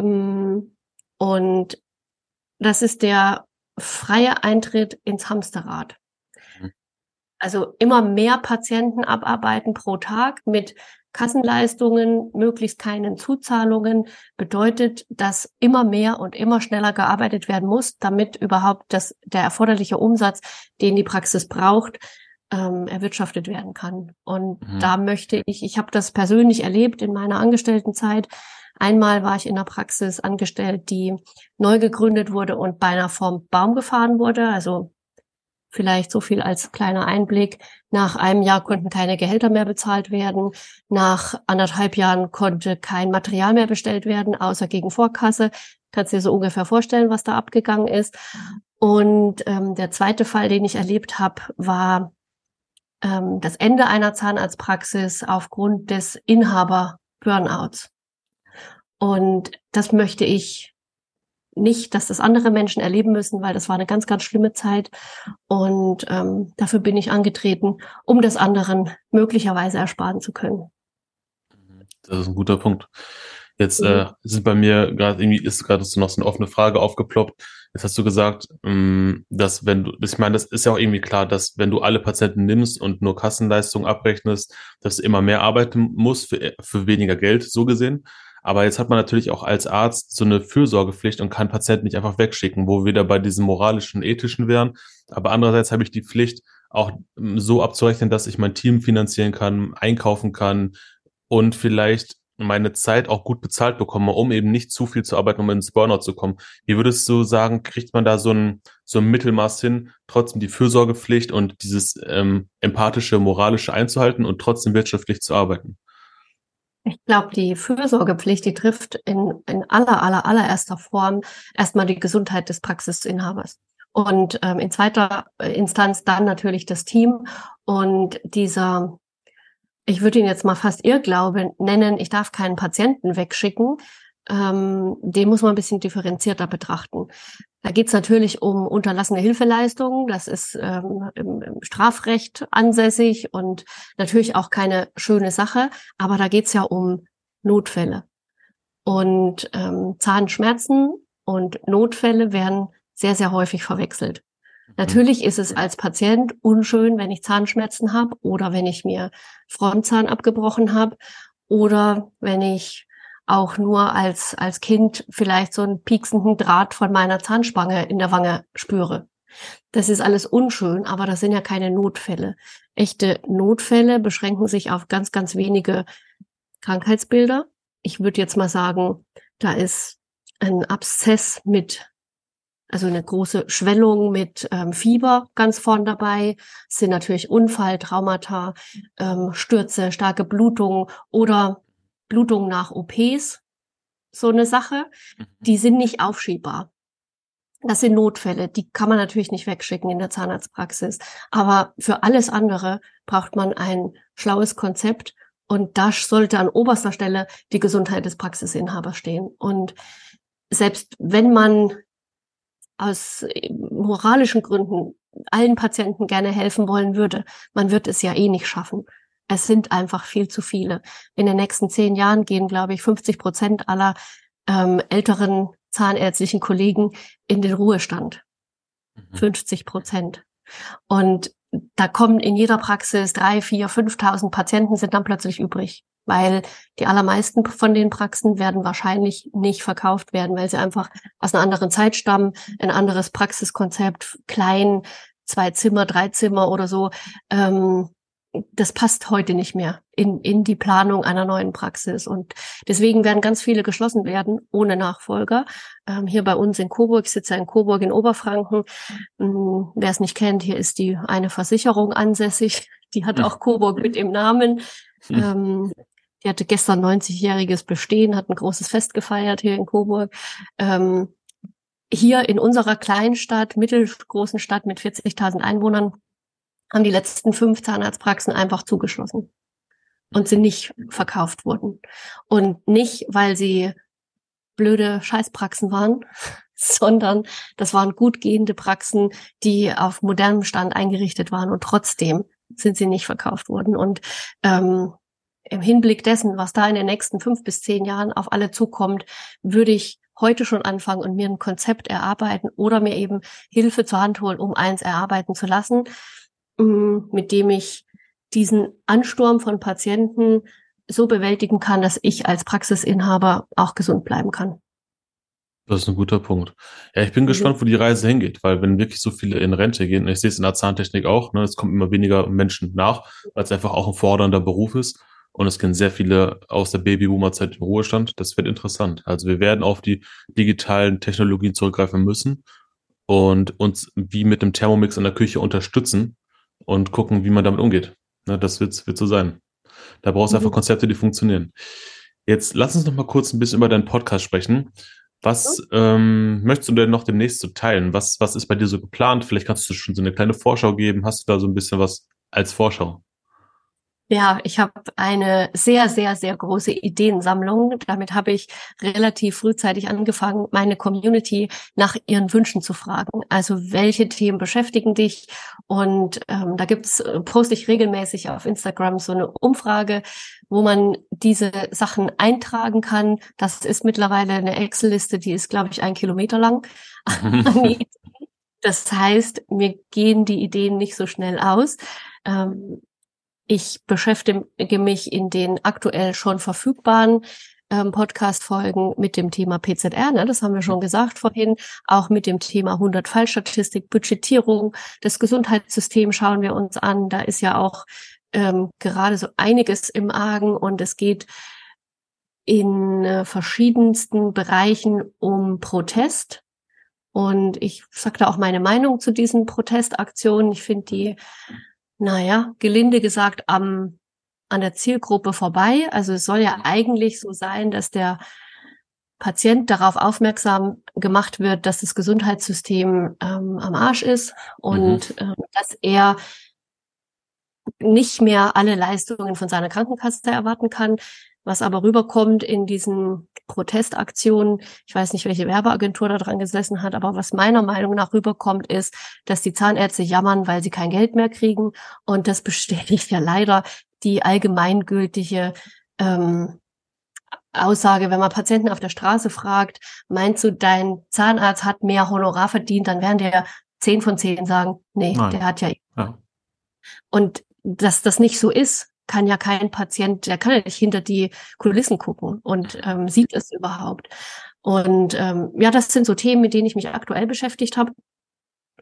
Ähm, und das ist der freie Eintritt ins Hamsterrad. Mhm. Also immer mehr Patienten abarbeiten pro Tag mit Kassenleistungen, möglichst keinen Zuzahlungen, bedeutet, dass immer mehr und immer schneller gearbeitet werden muss, damit überhaupt das, der erforderliche Umsatz, den die Praxis braucht, ähm, erwirtschaftet werden kann. Und mhm. da möchte ich, ich habe das persönlich erlebt in meiner Angestelltenzeit. Einmal war ich in einer Praxis angestellt, die neu gegründet wurde und beinahe vom Baum gefahren wurde. Also Vielleicht so viel als kleiner Einblick. Nach einem Jahr konnten keine Gehälter mehr bezahlt werden. Nach anderthalb Jahren konnte kein Material mehr bestellt werden, außer gegen Vorkasse. Kannst dir so ungefähr vorstellen, was da abgegangen ist. Und ähm, der zweite Fall, den ich erlebt habe, war ähm, das Ende einer Zahnarztpraxis aufgrund des Inhaber-Burnouts. Und das möchte ich nicht, dass das andere Menschen erleben müssen, weil das war eine ganz, ganz schlimme Zeit. Und ähm, dafür bin ich angetreten, um das anderen möglicherweise ersparen zu können. Das ist ein guter Punkt. Jetzt äh, mhm. sind bei mir gerade irgendwie ist gerade so noch so eine offene Frage aufgeploppt. Jetzt hast du gesagt, ähm, dass wenn du, ich meine, das ist ja auch irgendwie klar, dass wenn du alle Patienten nimmst und nur Kassenleistungen abrechnest, dass du immer mehr arbeiten musst für, für weniger Geld, so gesehen. Aber jetzt hat man natürlich auch als Arzt so eine Fürsorgepflicht und kann Patienten nicht einfach wegschicken, wo wir wieder bei diesem moralischen, ethischen wären. Aber andererseits habe ich die Pflicht, auch ähm, so abzurechnen, dass ich mein Team finanzieren kann, einkaufen kann und vielleicht meine Zeit auch gut bezahlt bekomme, um eben nicht zu viel zu arbeiten, um ins Burnout zu kommen. Wie würdest du sagen, kriegt man da so ein, so ein Mittelmaß hin, trotzdem die Fürsorgepflicht und dieses ähm, empathische, moralische einzuhalten und trotzdem wirtschaftlich zu arbeiten? Ich glaube, die Fürsorgepflicht, die trifft in, in aller, aller, allererster Form erstmal die Gesundheit des Praxisinhabers. Und ähm, in zweiter Instanz dann natürlich das Team und dieser, ich würde ihn jetzt mal fast Irrglaube nennen, ich darf keinen Patienten wegschicken, ähm, den muss man ein bisschen differenzierter betrachten. Da geht es natürlich um unterlassene Hilfeleistungen. Das ist ähm, im, im, Strafrecht ansässig und natürlich auch keine schöne Sache. Aber da geht es ja um Notfälle. Und ähm, Zahnschmerzen und Notfälle werden sehr, sehr häufig verwechselt. Mhm. Natürlich ist es als Patient unschön, wenn ich Zahnschmerzen habe oder wenn ich mir Frontzahn abgebrochen habe oder wenn ich auch nur als, als Kind vielleicht so einen pieksenden Draht von meiner Zahnspange in der Wange spüre. Das ist alles unschön, aber das sind ja keine Notfälle. Echte Notfälle beschränken sich auf ganz, ganz wenige Krankheitsbilder. Ich würde jetzt mal sagen, da ist ein Abszess mit, also eine große Schwellung mit ähm, Fieber ganz vorn dabei. Es sind natürlich Unfall, Traumata, ähm, Stürze, starke Blutung oder Blutung nach OPs. So eine Sache. Mhm. Die sind nicht aufschiebbar. Das sind Notfälle, die kann man natürlich nicht wegschicken in der Zahnarztpraxis. Aber für alles andere braucht man ein schlaues Konzept und da sollte an oberster Stelle die Gesundheit des Praxisinhabers stehen. Und selbst wenn man aus moralischen Gründen allen Patienten gerne helfen wollen würde, man wird es ja eh nicht schaffen. Es sind einfach viel zu viele. In den nächsten zehn Jahren gehen, glaube ich, 50 Prozent aller ähm, älteren zahnärztlichen Kollegen in den Ruhestand. 50 mhm. Prozent. Und da kommen in jeder Praxis drei, vier, 5.000 Patienten sind dann plötzlich übrig, weil die allermeisten von den Praxen werden wahrscheinlich nicht verkauft werden, weil sie einfach aus einer anderen Zeit stammen, ein anderes Praxiskonzept, klein, zwei Zimmer, drei Zimmer oder so. Ähm, das passt heute nicht mehr in, in die Planung einer neuen Praxis. Und deswegen werden ganz viele geschlossen werden, ohne Nachfolger. Ähm, hier bei uns in Coburg, ich sitze in Coburg in Oberfranken. Ähm, Wer es nicht kennt, hier ist die eine Versicherung ansässig. Die hat auch Coburg mit im Namen. Hm. Ähm, die hatte gestern 90-jähriges Bestehen, hat ein großes Fest gefeiert hier in Coburg. Ähm, hier in unserer kleinen Stadt, mittelgroßen Stadt mit 40.000 Einwohnern, haben die letzten fünf Zahnarztpraxen einfach zugeschlossen und sind nicht verkauft worden. Und nicht, weil sie blöde Scheißpraxen waren, sondern das waren gut gehende Praxen, die auf modernem Stand eingerichtet waren und trotzdem sind sie nicht verkauft worden. Und ähm, im Hinblick dessen, was da in den nächsten fünf bis zehn Jahren auf alle zukommt, würde ich heute schon anfangen und mir ein Konzept erarbeiten oder mir eben Hilfe zur Hand holen, um eins erarbeiten zu lassen, mit dem ich diesen Ansturm von Patienten so bewältigen kann, dass ich als Praxisinhaber auch gesund bleiben kann. Das ist ein guter Punkt. Ja, ich bin mhm. gespannt, wo die Reise hingeht, weil wenn wirklich so viele in Rente gehen, ich sehe es in der Zahntechnik auch, ne, es kommen immer weniger Menschen nach, weil es einfach auch ein fordernder Beruf ist. Und es gehen sehr viele aus der Babyboomer-Zeit in Ruhestand. Das wird interessant. Also wir werden auf die digitalen Technologien zurückgreifen müssen und uns wie mit dem Thermomix in der Küche unterstützen, und gucken, wie man damit umgeht. Ne, das wird, wird so sein. Da brauchst du mhm. einfach Konzepte, die funktionieren. Jetzt lass uns noch mal kurz ein bisschen über deinen Podcast sprechen. Was ähm, möchtest du denn noch demnächst so teilen? Was, was ist bei dir so geplant? Vielleicht kannst du schon so eine kleine Vorschau geben. Hast du da so ein bisschen was als Vorschau? Ja, ich habe eine sehr, sehr, sehr große Ideensammlung. Damit habe ich relativ frühzeitig angefangen, meine Community nach ihren Wünschen zu fragen. Also welche Themen beschäftigen dich? Und ähm, da gibt's, äh, poste ich regelmäßig auf Instagram so eine Umfrage, wo man diese Sachen eintragen kann. Das ist mittlerweile eine Excel-Liste, die ist, glaube ich, ein Kilometer lang. das heißt, mir gehen die Ideen nicht so schnell aus. Ähm, ich beschäftige mich in den aktuell schon verfügbaren ähm, Podcast-Folgen mit dem Thema PZR, ne, das haben wir schon gesagt vorhin, auch mit dem Thema 100 Fallstatistik, Budgetierung, das Gesundheitssystem schauen wir uns an. Da ist ja auch ähm, gerade so einiges im Argen und es geht in äh, verschiedensten Bereichen um Protest. Und ich sagte auch meine Meinung zu diesen Protestaktionen. Ich finde die naja, gelinde gesagt, am, an der Zielgruppe vorbei. Also es soll ja eigentlich so sein, dass der Patient darauf aufmerksam gemacht wird, dass das Gesundheitssystem ähm, am Arsch ist und mhm. äh, dass er nicht mehr alle Leistungen von seiner Krankenkasse erwarten kann, Was aber rüberkommt in diesen Protestaktionen, ich weiß nicht, welche Werbeagentur da dran gesessen hat, aber was meiner Meinung nach rüberkommt, ist, dass die Zahnärzte jammern, weil sie kein Geld mehr kriegen. Und das bestätigt ja leider die allgemeingültige ähm, Aussage, wenn man Patienten auf der Straße fragt, meinst du, dein Zahnarzt hat mehr Honorar verdient, dann werden der zehn von zehn sagen, nee, Nein. der hat ja. ja. Und dass das nicht so ist, kann ja kein Patient, der kann ja nicht hinter die Kulissen gucken und ähm, sieht es überhaupt. Und ähm, ja, das sind so Themen, mit denen ich mich aktuell beschäftigt habe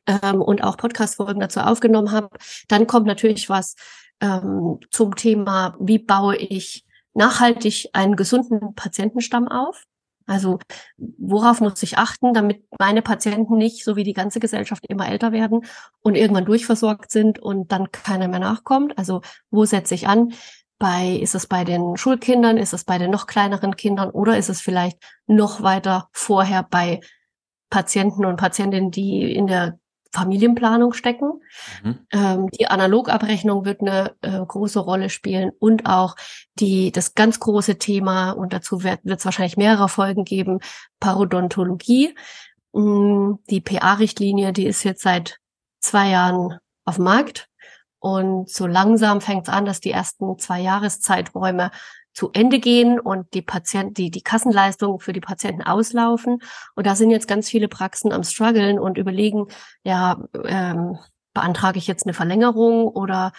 ähm, und auch Podcast-Folgen dazu aufgenommen habe. Dann kommt natürlich was ähm, zum Thema, wie baue ich nachhaltig einen gesunden Patientenstamm auf. Also worauf muss ich achten, damit meine Patienten nicht, so wie die ganze Gesellschaft, immer älter werden und irgendwann durchversorgt sind und dann keiner mehr nachkommt? Also wo setze ich an? Bei, ist es bei den Schulkindern, ist es bei den noch kleineren Kindern oder ist es vielleicht noch weiter vorher bei Patienten und Patientinnen, die in der Familienplanung stecken. Mhm. Ähm, die Analogabrechnung wird eine äh, große Rolle spielen und auch die das ganz große Thema und dazu wird es wahrscheinlich mehrere Folgen geben Parodontologie. Ähm, die PA-Richtlinie, die ist jetzt seit zwei Jahren auf dem Markt und so langsam fängt es an, dass die ersten zwei Jahreszeiträume zu Ende gehen und die Patienten, die, die Kassenleistungen für die Patienten auslaufen. Und da sind jetzt ganz viele Praxen am struggeln und überlegen, ja, ähm, beantrage ich jetzt eine Verlängerung oder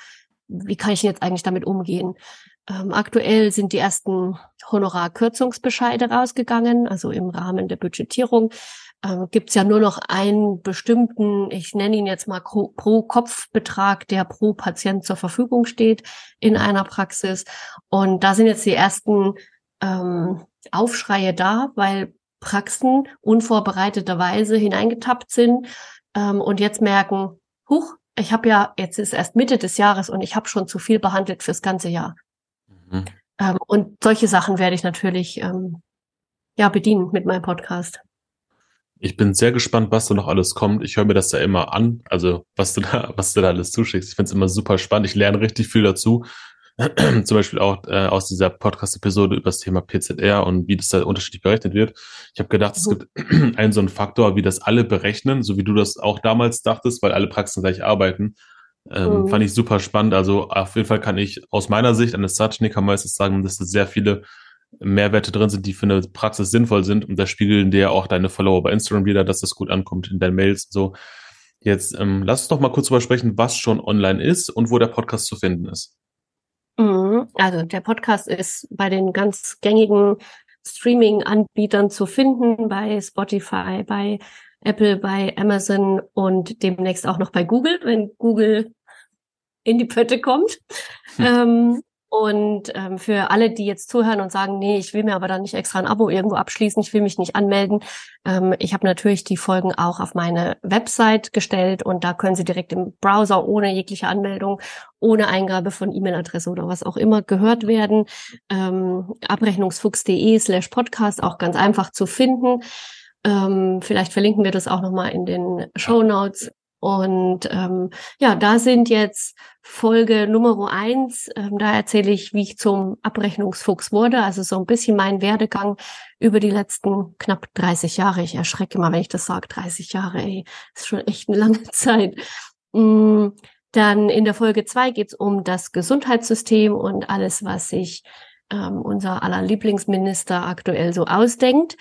wie kann ich jetzt eigentlich damit umgehen? Ähm, aktuell sind die ersten Honorarkürzungsbescheide rausgegangen, also im Rahmen der Budgetierung ähm, gibt es ja nur noch einen bestimmten, ich nenne ihn jetzt mal pro Kopfbetrag, der pro Patient zur Verfügung steht in einer Praxis. Und da sind jetzt die ersten ähm, Aufschreie da, weil Praxen unvorbereiteterweise hineingetappt sind ähm, und jetzt merken, huch, ich habe ja, jetzt ist erst Mitte des Jahres und ich habe schon zu viel behandelt fürs ganze Jahr. Mhm. Ähm, und solche Sachen werde ich natürlich ähm, ja bedienen mit meinem Podcast. Ich bin sehr gespannt, was da noch alles kommt. Ich höre mir das da immer an, also was du da, was du da alles zuschickst. Ich finde es immer super spannend. Ich lerne richtig viel dazu. Zum Beispiel auch äh, aus dieser Podcast-Episode über das Thema PZR und wie das da unterschiedlich berechnet wird. Ich habe gedacht, es gibt einen so einen Faktor, wie das alle berechnen, so wie du das auch damals dachtest, weil alle Praxen gleich arbeiten. Ähm, mhm. Fand ich super spannend. Also auf jeden Fall kann ich aus meiner Sicht eines Statistiker-Meisters sagen, dass es sehr viele Mehrwerte drin sind, die für eine Praxis sinnvoll sind. Und das spiegeln dir auch deine Follower bei Instagram wieder, dass das gut ankommt in deinen Mails und so. Jetzt ähm, lass uns doch mal kurz drüber sprechen, was schon online ist und wo der Podcast zu finden ist. Mhm. Also der Podcast ist bei den ganz gängigen Streaming-Anbietern zu finden, bei Spotify, bei Apple, bei Amazon und demnächst auch noch bei Google, wenn Google in die Pötte kommt. Hm. Ähm, und ähm, für alle, die jetzt zuhören und sagen, nee, ich will mir aber dann nicht extra ein Abo irgendwo abschließen, ich will mich nicht anmelden. Ähm, ich habe natürlich die Folgen auch auf meine Website gestellt und da können Sie direkt im Browser ohne jegliche Anmeldung, ohne Eingabe von E-Mail-Adresse oder was auch immer gehört werden. Ähm, abrechnungsfuchs.de slash podcast auch ganz einfach zu finden. Ähm, vielleicht verlinken wir das auch nochmal in den Show Notes. Und ähm, ja, da sind jetzt Folge Nummer eins. Ähm, da erzähle ich, wie ich zum Abrechnungsfuchs wurde. Also so ein bisschen mein Werdegang über die letzten knapp 30 Jahre. Ich erschrecke immer, wenn ich das sage. 30 Jahre, ey, ist schon echt eine lange Zeit. Mm, dann in der Folge zwei geht's um das Gesundheitssystem und alles, was sich ähm, unser aller Lieblingsminister aktuell so ausdenkt.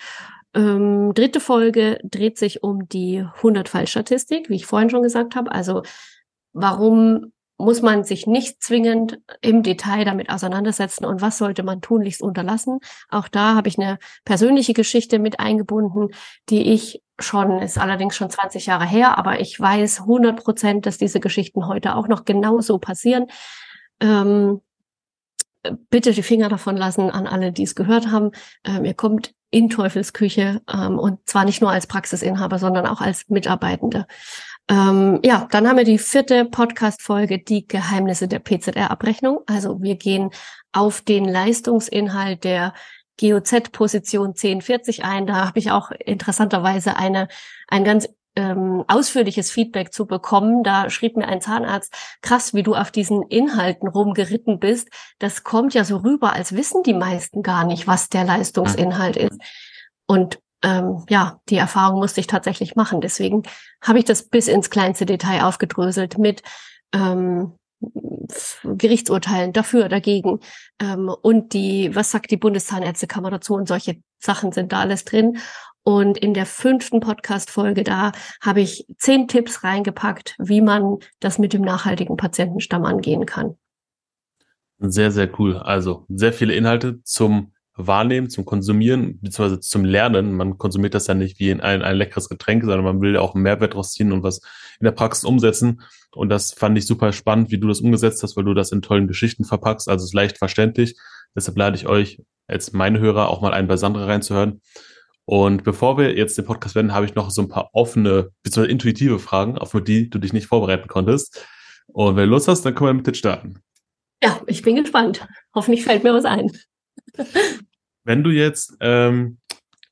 Ähm, dritte Folge dreht sich um die 100-Fall-Statistik, wie ich vorhin schon gesagt habe. Also warum muss man sich nicht zwingend im Detail damit auseinandersetzen und was sollte man tunlichst unterlassen. Auch da habe ich eine persönliche Geschichte mit eingebunden, die ich schon, ist allerdings schon 20 Jahre her, aber ich weiß 100 Prozent, dass diese Geschichten heute auch noch genauso passieren. Ähm, bitte die Finger davon lassen an alle, die es gehört haben. Ähm, ihr kommt in Teufelsküche ähm, und zwar nicht nur als Praxisinhaber, sondern auch als Mitarbeitende. Ähm, ja, dann haben wir die vierte Podcast-Folge, die Geheimnisse der PZR-Abrechnung. Also wir gehen auf den Leistungsinhalt der GOZ-Position 1040 ein. Da habe ich auch interessanterweise eine, ein ganz ähm, ausführliches Feedback zu bekommen. Da schrieb mir ein Zahnarzt, krass, wie du auf diesen Inhalten rumgeritten bist. Das kommt ja so rüber, als wissen die meisten gar nicht, was der Leistungsinhalt ist. Und ähm, ja, die Erfahrung musste ich tatsächlich machen. Deswegen habe ich das bis ins kleinste Detail aufgedröselt mit ähm, Gerichtsurteilen dafür, dagegen ähm, und die, was sagt die Bundeszahnärztekammer dazu und solche Sachen sind da alles drin. Und in der fünften Podcast-Folge da habe ich zehn Tipps reingepackt, wie man das mit dem nachhaltigen Patientenstamm angehen kann. Sehr, sehr cool. Also sehr viele Inhalte zum Wahrnehmen, zum Konsumieren, beziehungsweise zum Lernen. Man konsumiert das ja nicht wie in ein, ein leckeres Getränk, sondern man will ja auch einen Mehrwert draus ziehen und was in der Praxis umsetzen. Und das fand ich super spannend, wie du das umgesetzt hast, weil du das in tollen Geschichten verpackst. Also ist leicht verständlich. Deshalb lade ich euch als meine Hörer auch mal ein bei Sandra reinzuhören. Und bevor wir jetzt den Podcast wenden, habe ich noch so ein paar offene, bzw. intuitive Fragen, auf die du dich nicht vorbereiten konntest. Und wenn du Lust hast, dann können wir mit dir starten. Ja, ich bin gespannt. Hoffentlich fällt mir was ein. wenn du jetzt ähm,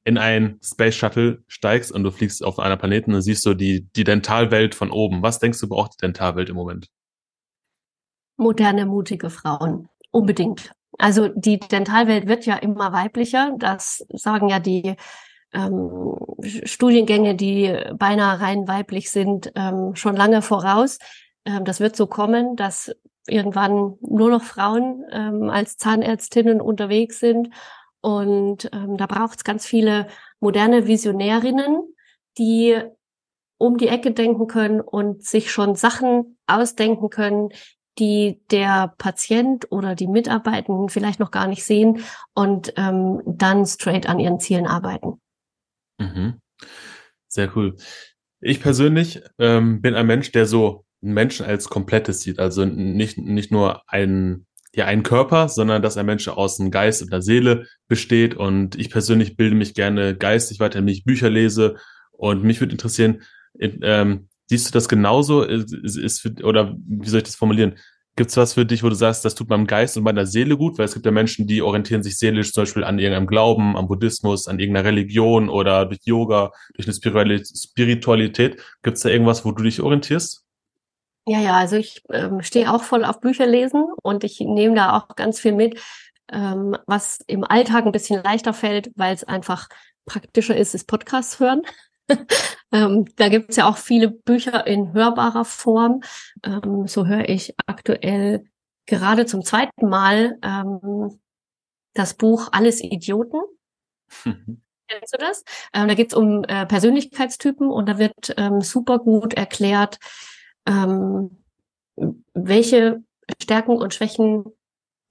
in ein Space Shuttle steigst und du fliegst auf einer Planeten, dann siehst du die, die Dentalwelt von oben. Was denkst du, braucht die Dentalwelt im Moment? Moderne, mutige Frauen. Unbedingt. Also die Dentalwelt wird ja immer weiblicher. Das sagen ja die ähm, Studiengänge, die beinahe rein weiblich sind, ähm, schon lange voraus. Ähm, das wird so kommen, dass irgendwann nur noch Frauen ähm, als Zahnärztinnen unterwegs sind. Und ähm, da braucht es ganz viele moderne Visionärinnen, die um die Ecke denken können und sich schon Sachen ausdenken können, die der Patient oder die Mitarbeitenden vielleicht noch gar nicht sehen und ähm, dann straight an ihren Zielen arbeiten. Mhm. Sehr cool. Ich persönlich ähm, bin ein Mensch, der so Menschen als Komplettes sieht. Also nicht, nicht nur einen, ja, einen Körper, sondern dass ein Mensch aus einem Geist und der Seele besteht. Und ich persönlich bilde mich gerne geistig weiter, wenn ich Bücher lese. Und mich würde interessieren, ähm, Siehst du das genauso? Ist, ist für, oder wie soll ich das formulieren? Gibt es was für dich, wo du sagst, das tut meinem Geist und meiner Seele gut? Weil es gibt ja Menschen, die orientieren sich seelisch zum Beispiel an irgendeinem Glauben, am Buddhismus, an irgendeiner Religion oder durch Yoga, durch eine Spiritualität. Gibt es da irgendwas, wo du dich orientierst? Ja, ja, also ich ähm, stehe auch voll auf Bücher lesen und ich nehme da auch ganz viel mit, ähm, was im Alltag ein bisschen leichter fällt, weil es einfach praktischer ist, ist Podcasts hören. ähm, da gibt es ja auch viele Bücher in hörbarer Form. Ähm, so höre ich aktuell gerade zum zweiten Mal ähm, das Buch Alles Idioten. Kennst du das? Ähm, da geht es um äh, Persönlichkeitstypen und da wird ähm, super gut erklärt, ähm, welche Stärken und Schwächen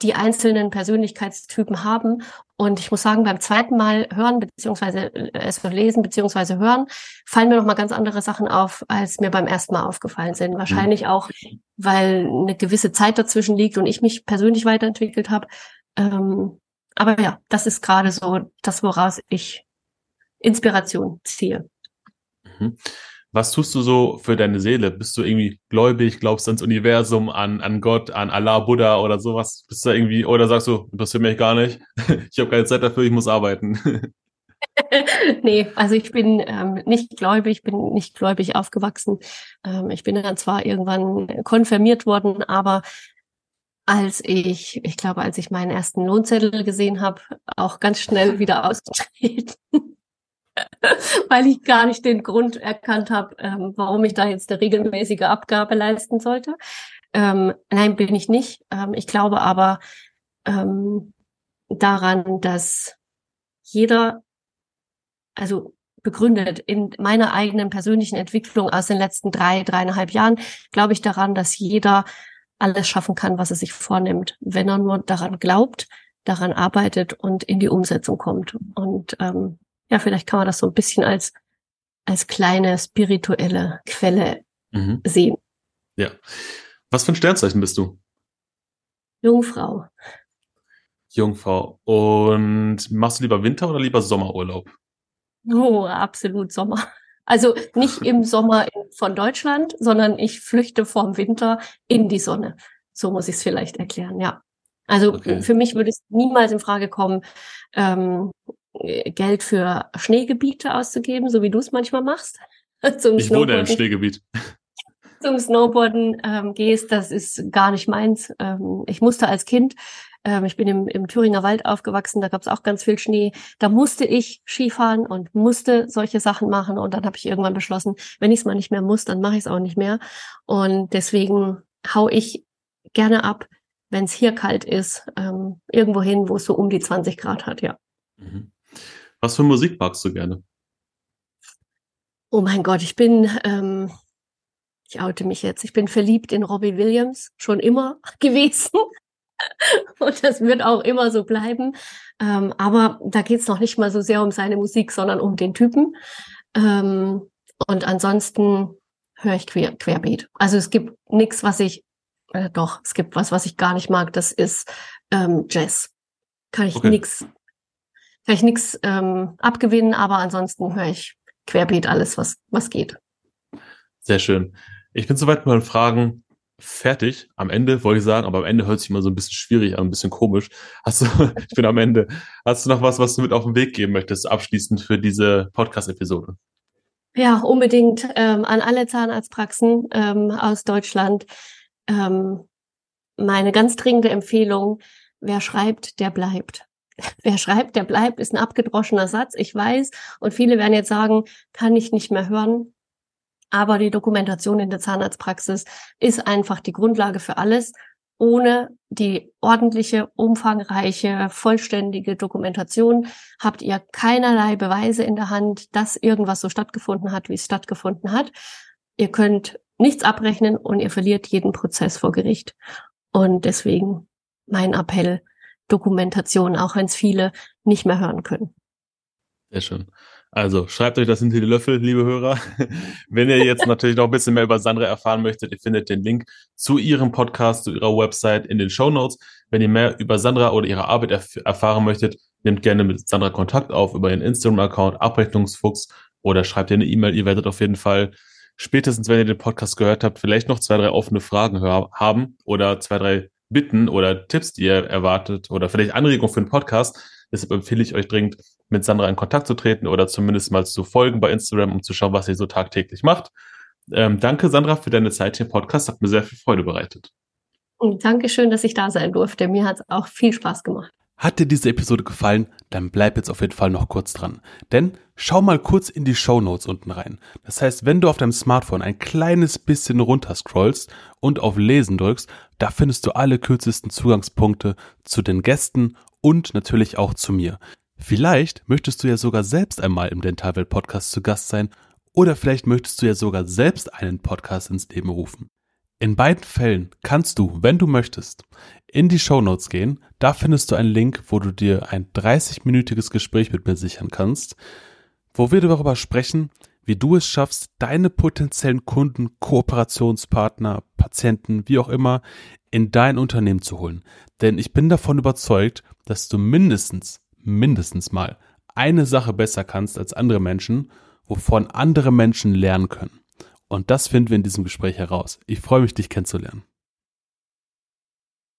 die einzelnen Persönlichkeitstypen haben. Und ich muss sagen, beim zweiten Mal hören, beziehungsweise äh, es lesen, beziehungsweise hören, fallen mir nochmal ganz andere Sachen auf, als mir beim ersten Mal aufgefallen sind. Wahrscheinlich auch, weil eine gewisse Zeit dazwischen liegt und ich mich persönlich weiterentwickelt habe. Ähm, aber ja, das ist gerade so das, woraus ich Inspiration ziehe. Mhm. Was tust du so für deine Seele? Bist du irgendwie gläubig, glaubst du ans Universum, an, an Gott, an Allah, Buddha oder sowas? Bist du irgendwie, oder sagst du, interessiert mich gar nicht? Ich habe keine Zeit dafür, ich muss arbeiten. nee, also ich bin ähm, nicht gläubig, bin nicht gläubig aufgewachsen. Ähm, ich bin dann zwar irgendwann konfirmiert worden, aber als ich, ich glaube, als ich meinen ersten Lohnzettel gesehen habe, auch ganz schnell wieder ausgetreten. weil ich gar nicht den Grund erkannt habe, ähm, warum ich da jetzt eine regelmäßige Abgabe leisten sollte. Ähm, nein, bin ich nicht. Ähm, ich glaube aber ähm, daran, dass jeder, also begründet in meiner eigenen persönlichen Entwicklung aus den letzten drei, dreieinhalb Jahren, glaube ich daran, dass jeder alles schaffen kann, was er sich vornimmt, wenn er nur daran glaubt, daran arbeitet und in die Umsetzung kommt. Und ähm, ja, vielleicht kann man das so ein bisschen als, als kleine spirituelle Quelle mhm. sehen. Ja. Was für ein Sternzeichen bist du? Jungfrau. Jungfrau. Und machst du lieber Winter oder lieber Sommerurlaub? Oh, absolut Sommer. Also nicht im Sommer von Deutschland, sondern ich flüchte vom Winter in die Sonne. So muss ich es vielleicht erklären, ja. Also okay. für mich würde es niemals in Frage kommen, ähm, Geld für Schneegebiete auszugeben, so wie du es manchmal machst. zum ich wohne im Schneegebiet. Zum Snowboarden ähm, gehst, das ist gar nicht meins. Ähm, ich musste als Kind, ähm, ich bin im, im Thüringer Wald aufgewachsen, da gab es auch ganz viel Schnee. Da musste ich Skifahren und musste solche Sachen machen. Und dann habe ich irgendwann beschlossen, wenn ich es mal nicht mehr muss, dann mache ich es auch nicht mehr. Und deswegen hau ich gerne ab, wenn es hier kalt ist, ähm, irgendwo hin, wo es so um die 20 Grad hat, ja. Mhm. Was für Musik magst du gerne? Oh mein Gott, ich bin, ähm, ich oute mich jetzt, ich bin verliebt in Robbie Williams, schon immer gewesen. Und das wird auch immer so bleiben. Ähm, aber da geht's noch nicht mal so sehr um seine Musik, sondern um den Typen. Ähm, und ansonsten höre ich quer, querbeet. Also es gibt nichts, was ich, äh, doch, es gibt was, was ich gar nicht mag, das ist ähm, Jazz. Kann ich okay. nix kann ich nichts ähm, abgewinnen, aber ansonsten höre ich querbeet alles, was, was geht. Sehr schön. Ich bin soweit mit meinen Fragen fertig. Am Ende wollte ich sagen, aber am Ende hört sich immer so ein bisschen schwierig an, ein bisschen komisch. Hast du, ich bin am Ende. Hast du noch was, was du mit auf den Weg geben möchtest, abschließend für diese Podcast-Episode? Ja, unbedingt ähm, an alle Zahnarztpraxen ähm, aus Deutschland. Ähm, meine ganz dringende Empfehlung, wer schreibt, der bleibt. Wer schreibt, der bleibt, ist ein abgedroschener Satz, ich weiß. Und viele werden jetzt sagen, kann ich nicht mehr hören. Aber die Dokumentation in der Zahnarztpraxis ist einfach die Grundlage für alles. Ohne die ordentliche, umfangreiche, vollständige Dokumentation habt ihr keinerlei Beweise in der Hand, dass irgendwas so stattgefunden hat, wie es stattgefunden hat. Ihr könnt nichts abrechnen und ihr verliert jeden Prozess vor Gericht. Und deswegen mein Appell, Dokumentation, auch wenn es viele nicht mehr hören können. Sehr schön. Also schreibt euch das hinter die Löffel, liebe Hörer. Wenn ihr jetzt natürlich noch ein bisschen mehr über Sandra erfahren möchtet, ihr findet den Link zu ihrem Podcast, zu ihrer Website in den Show Notes. Wenn ihr mehr über Sandra oder ihre Arbeit erf erfahren möchtet, nehmt gerne mit Sandra Kontakt auf über ihren Instagram-Account, Abrechnungsfuchs oder schreibt ihr eine E-Mail. Ihr werdet auf jeden Fall spätestens, wenn ihr den Podcast gehört habt, vielleicht noch zwei, drei offene Fragen haben oder zwei, drei Bitten oder Tipps, die ihr erwartet oder vielleicht Anregungen für einen Podcast. Deshalb empfehle ich euch dringend, mit Sandra in Kontakt zu treten oder zumindest mal zu folgen bei Instagram, um zu schauen, was sie so tagtäglich macht. Ähm, danke, Sandra, für deine Zeit hier im Podcast. Hat mir sehr viel Freude bereitet. Dankeschön, dass ich da sein durfte. Mir hat es auch viel Spaß gemacht. Hat dir diese Episode gefallen, dann bleib jetzt auf jeden Fall noch kurz dran. Denn schau mal kurz in die Show Notes unten rein. Das heißt, wenn du auf deinem Smartphone ein kleines bisschen runter scrollst und auf Lesen drückst, da findest du alle kürzesten Zugangspunkte zu den Gästen und natürlich auch zu mir. Vielleicht möchtest du ja sogar selbst einmal im Dentalwelt Podcast zu Gast sein oder vielleicht möchtest du ja sogar selbst einen Podcast ins Leben rufen. In beiden Fällen kannst du, wenn du möchtest, in die Show Notes gehen. Da findest du einen Link, wo du dir ein 30-minütiges Gespräch mit mir sichern kannst, wo wir darüber sprechen, wie du es schaffst, deine potenziellen Kunden, Kooperationspartner, Patienten, wie auch immer, in dein Unternehmen zu holen. Denn ich bin davon überzeugt, dass du mindestens, mindestens mal eine Sache besser kannst als andere Menschen, wovon andere Menschen lernen können. Und das finden wir in diesem Gespräch heraus. Ich freue mich, dich kennenzulernen.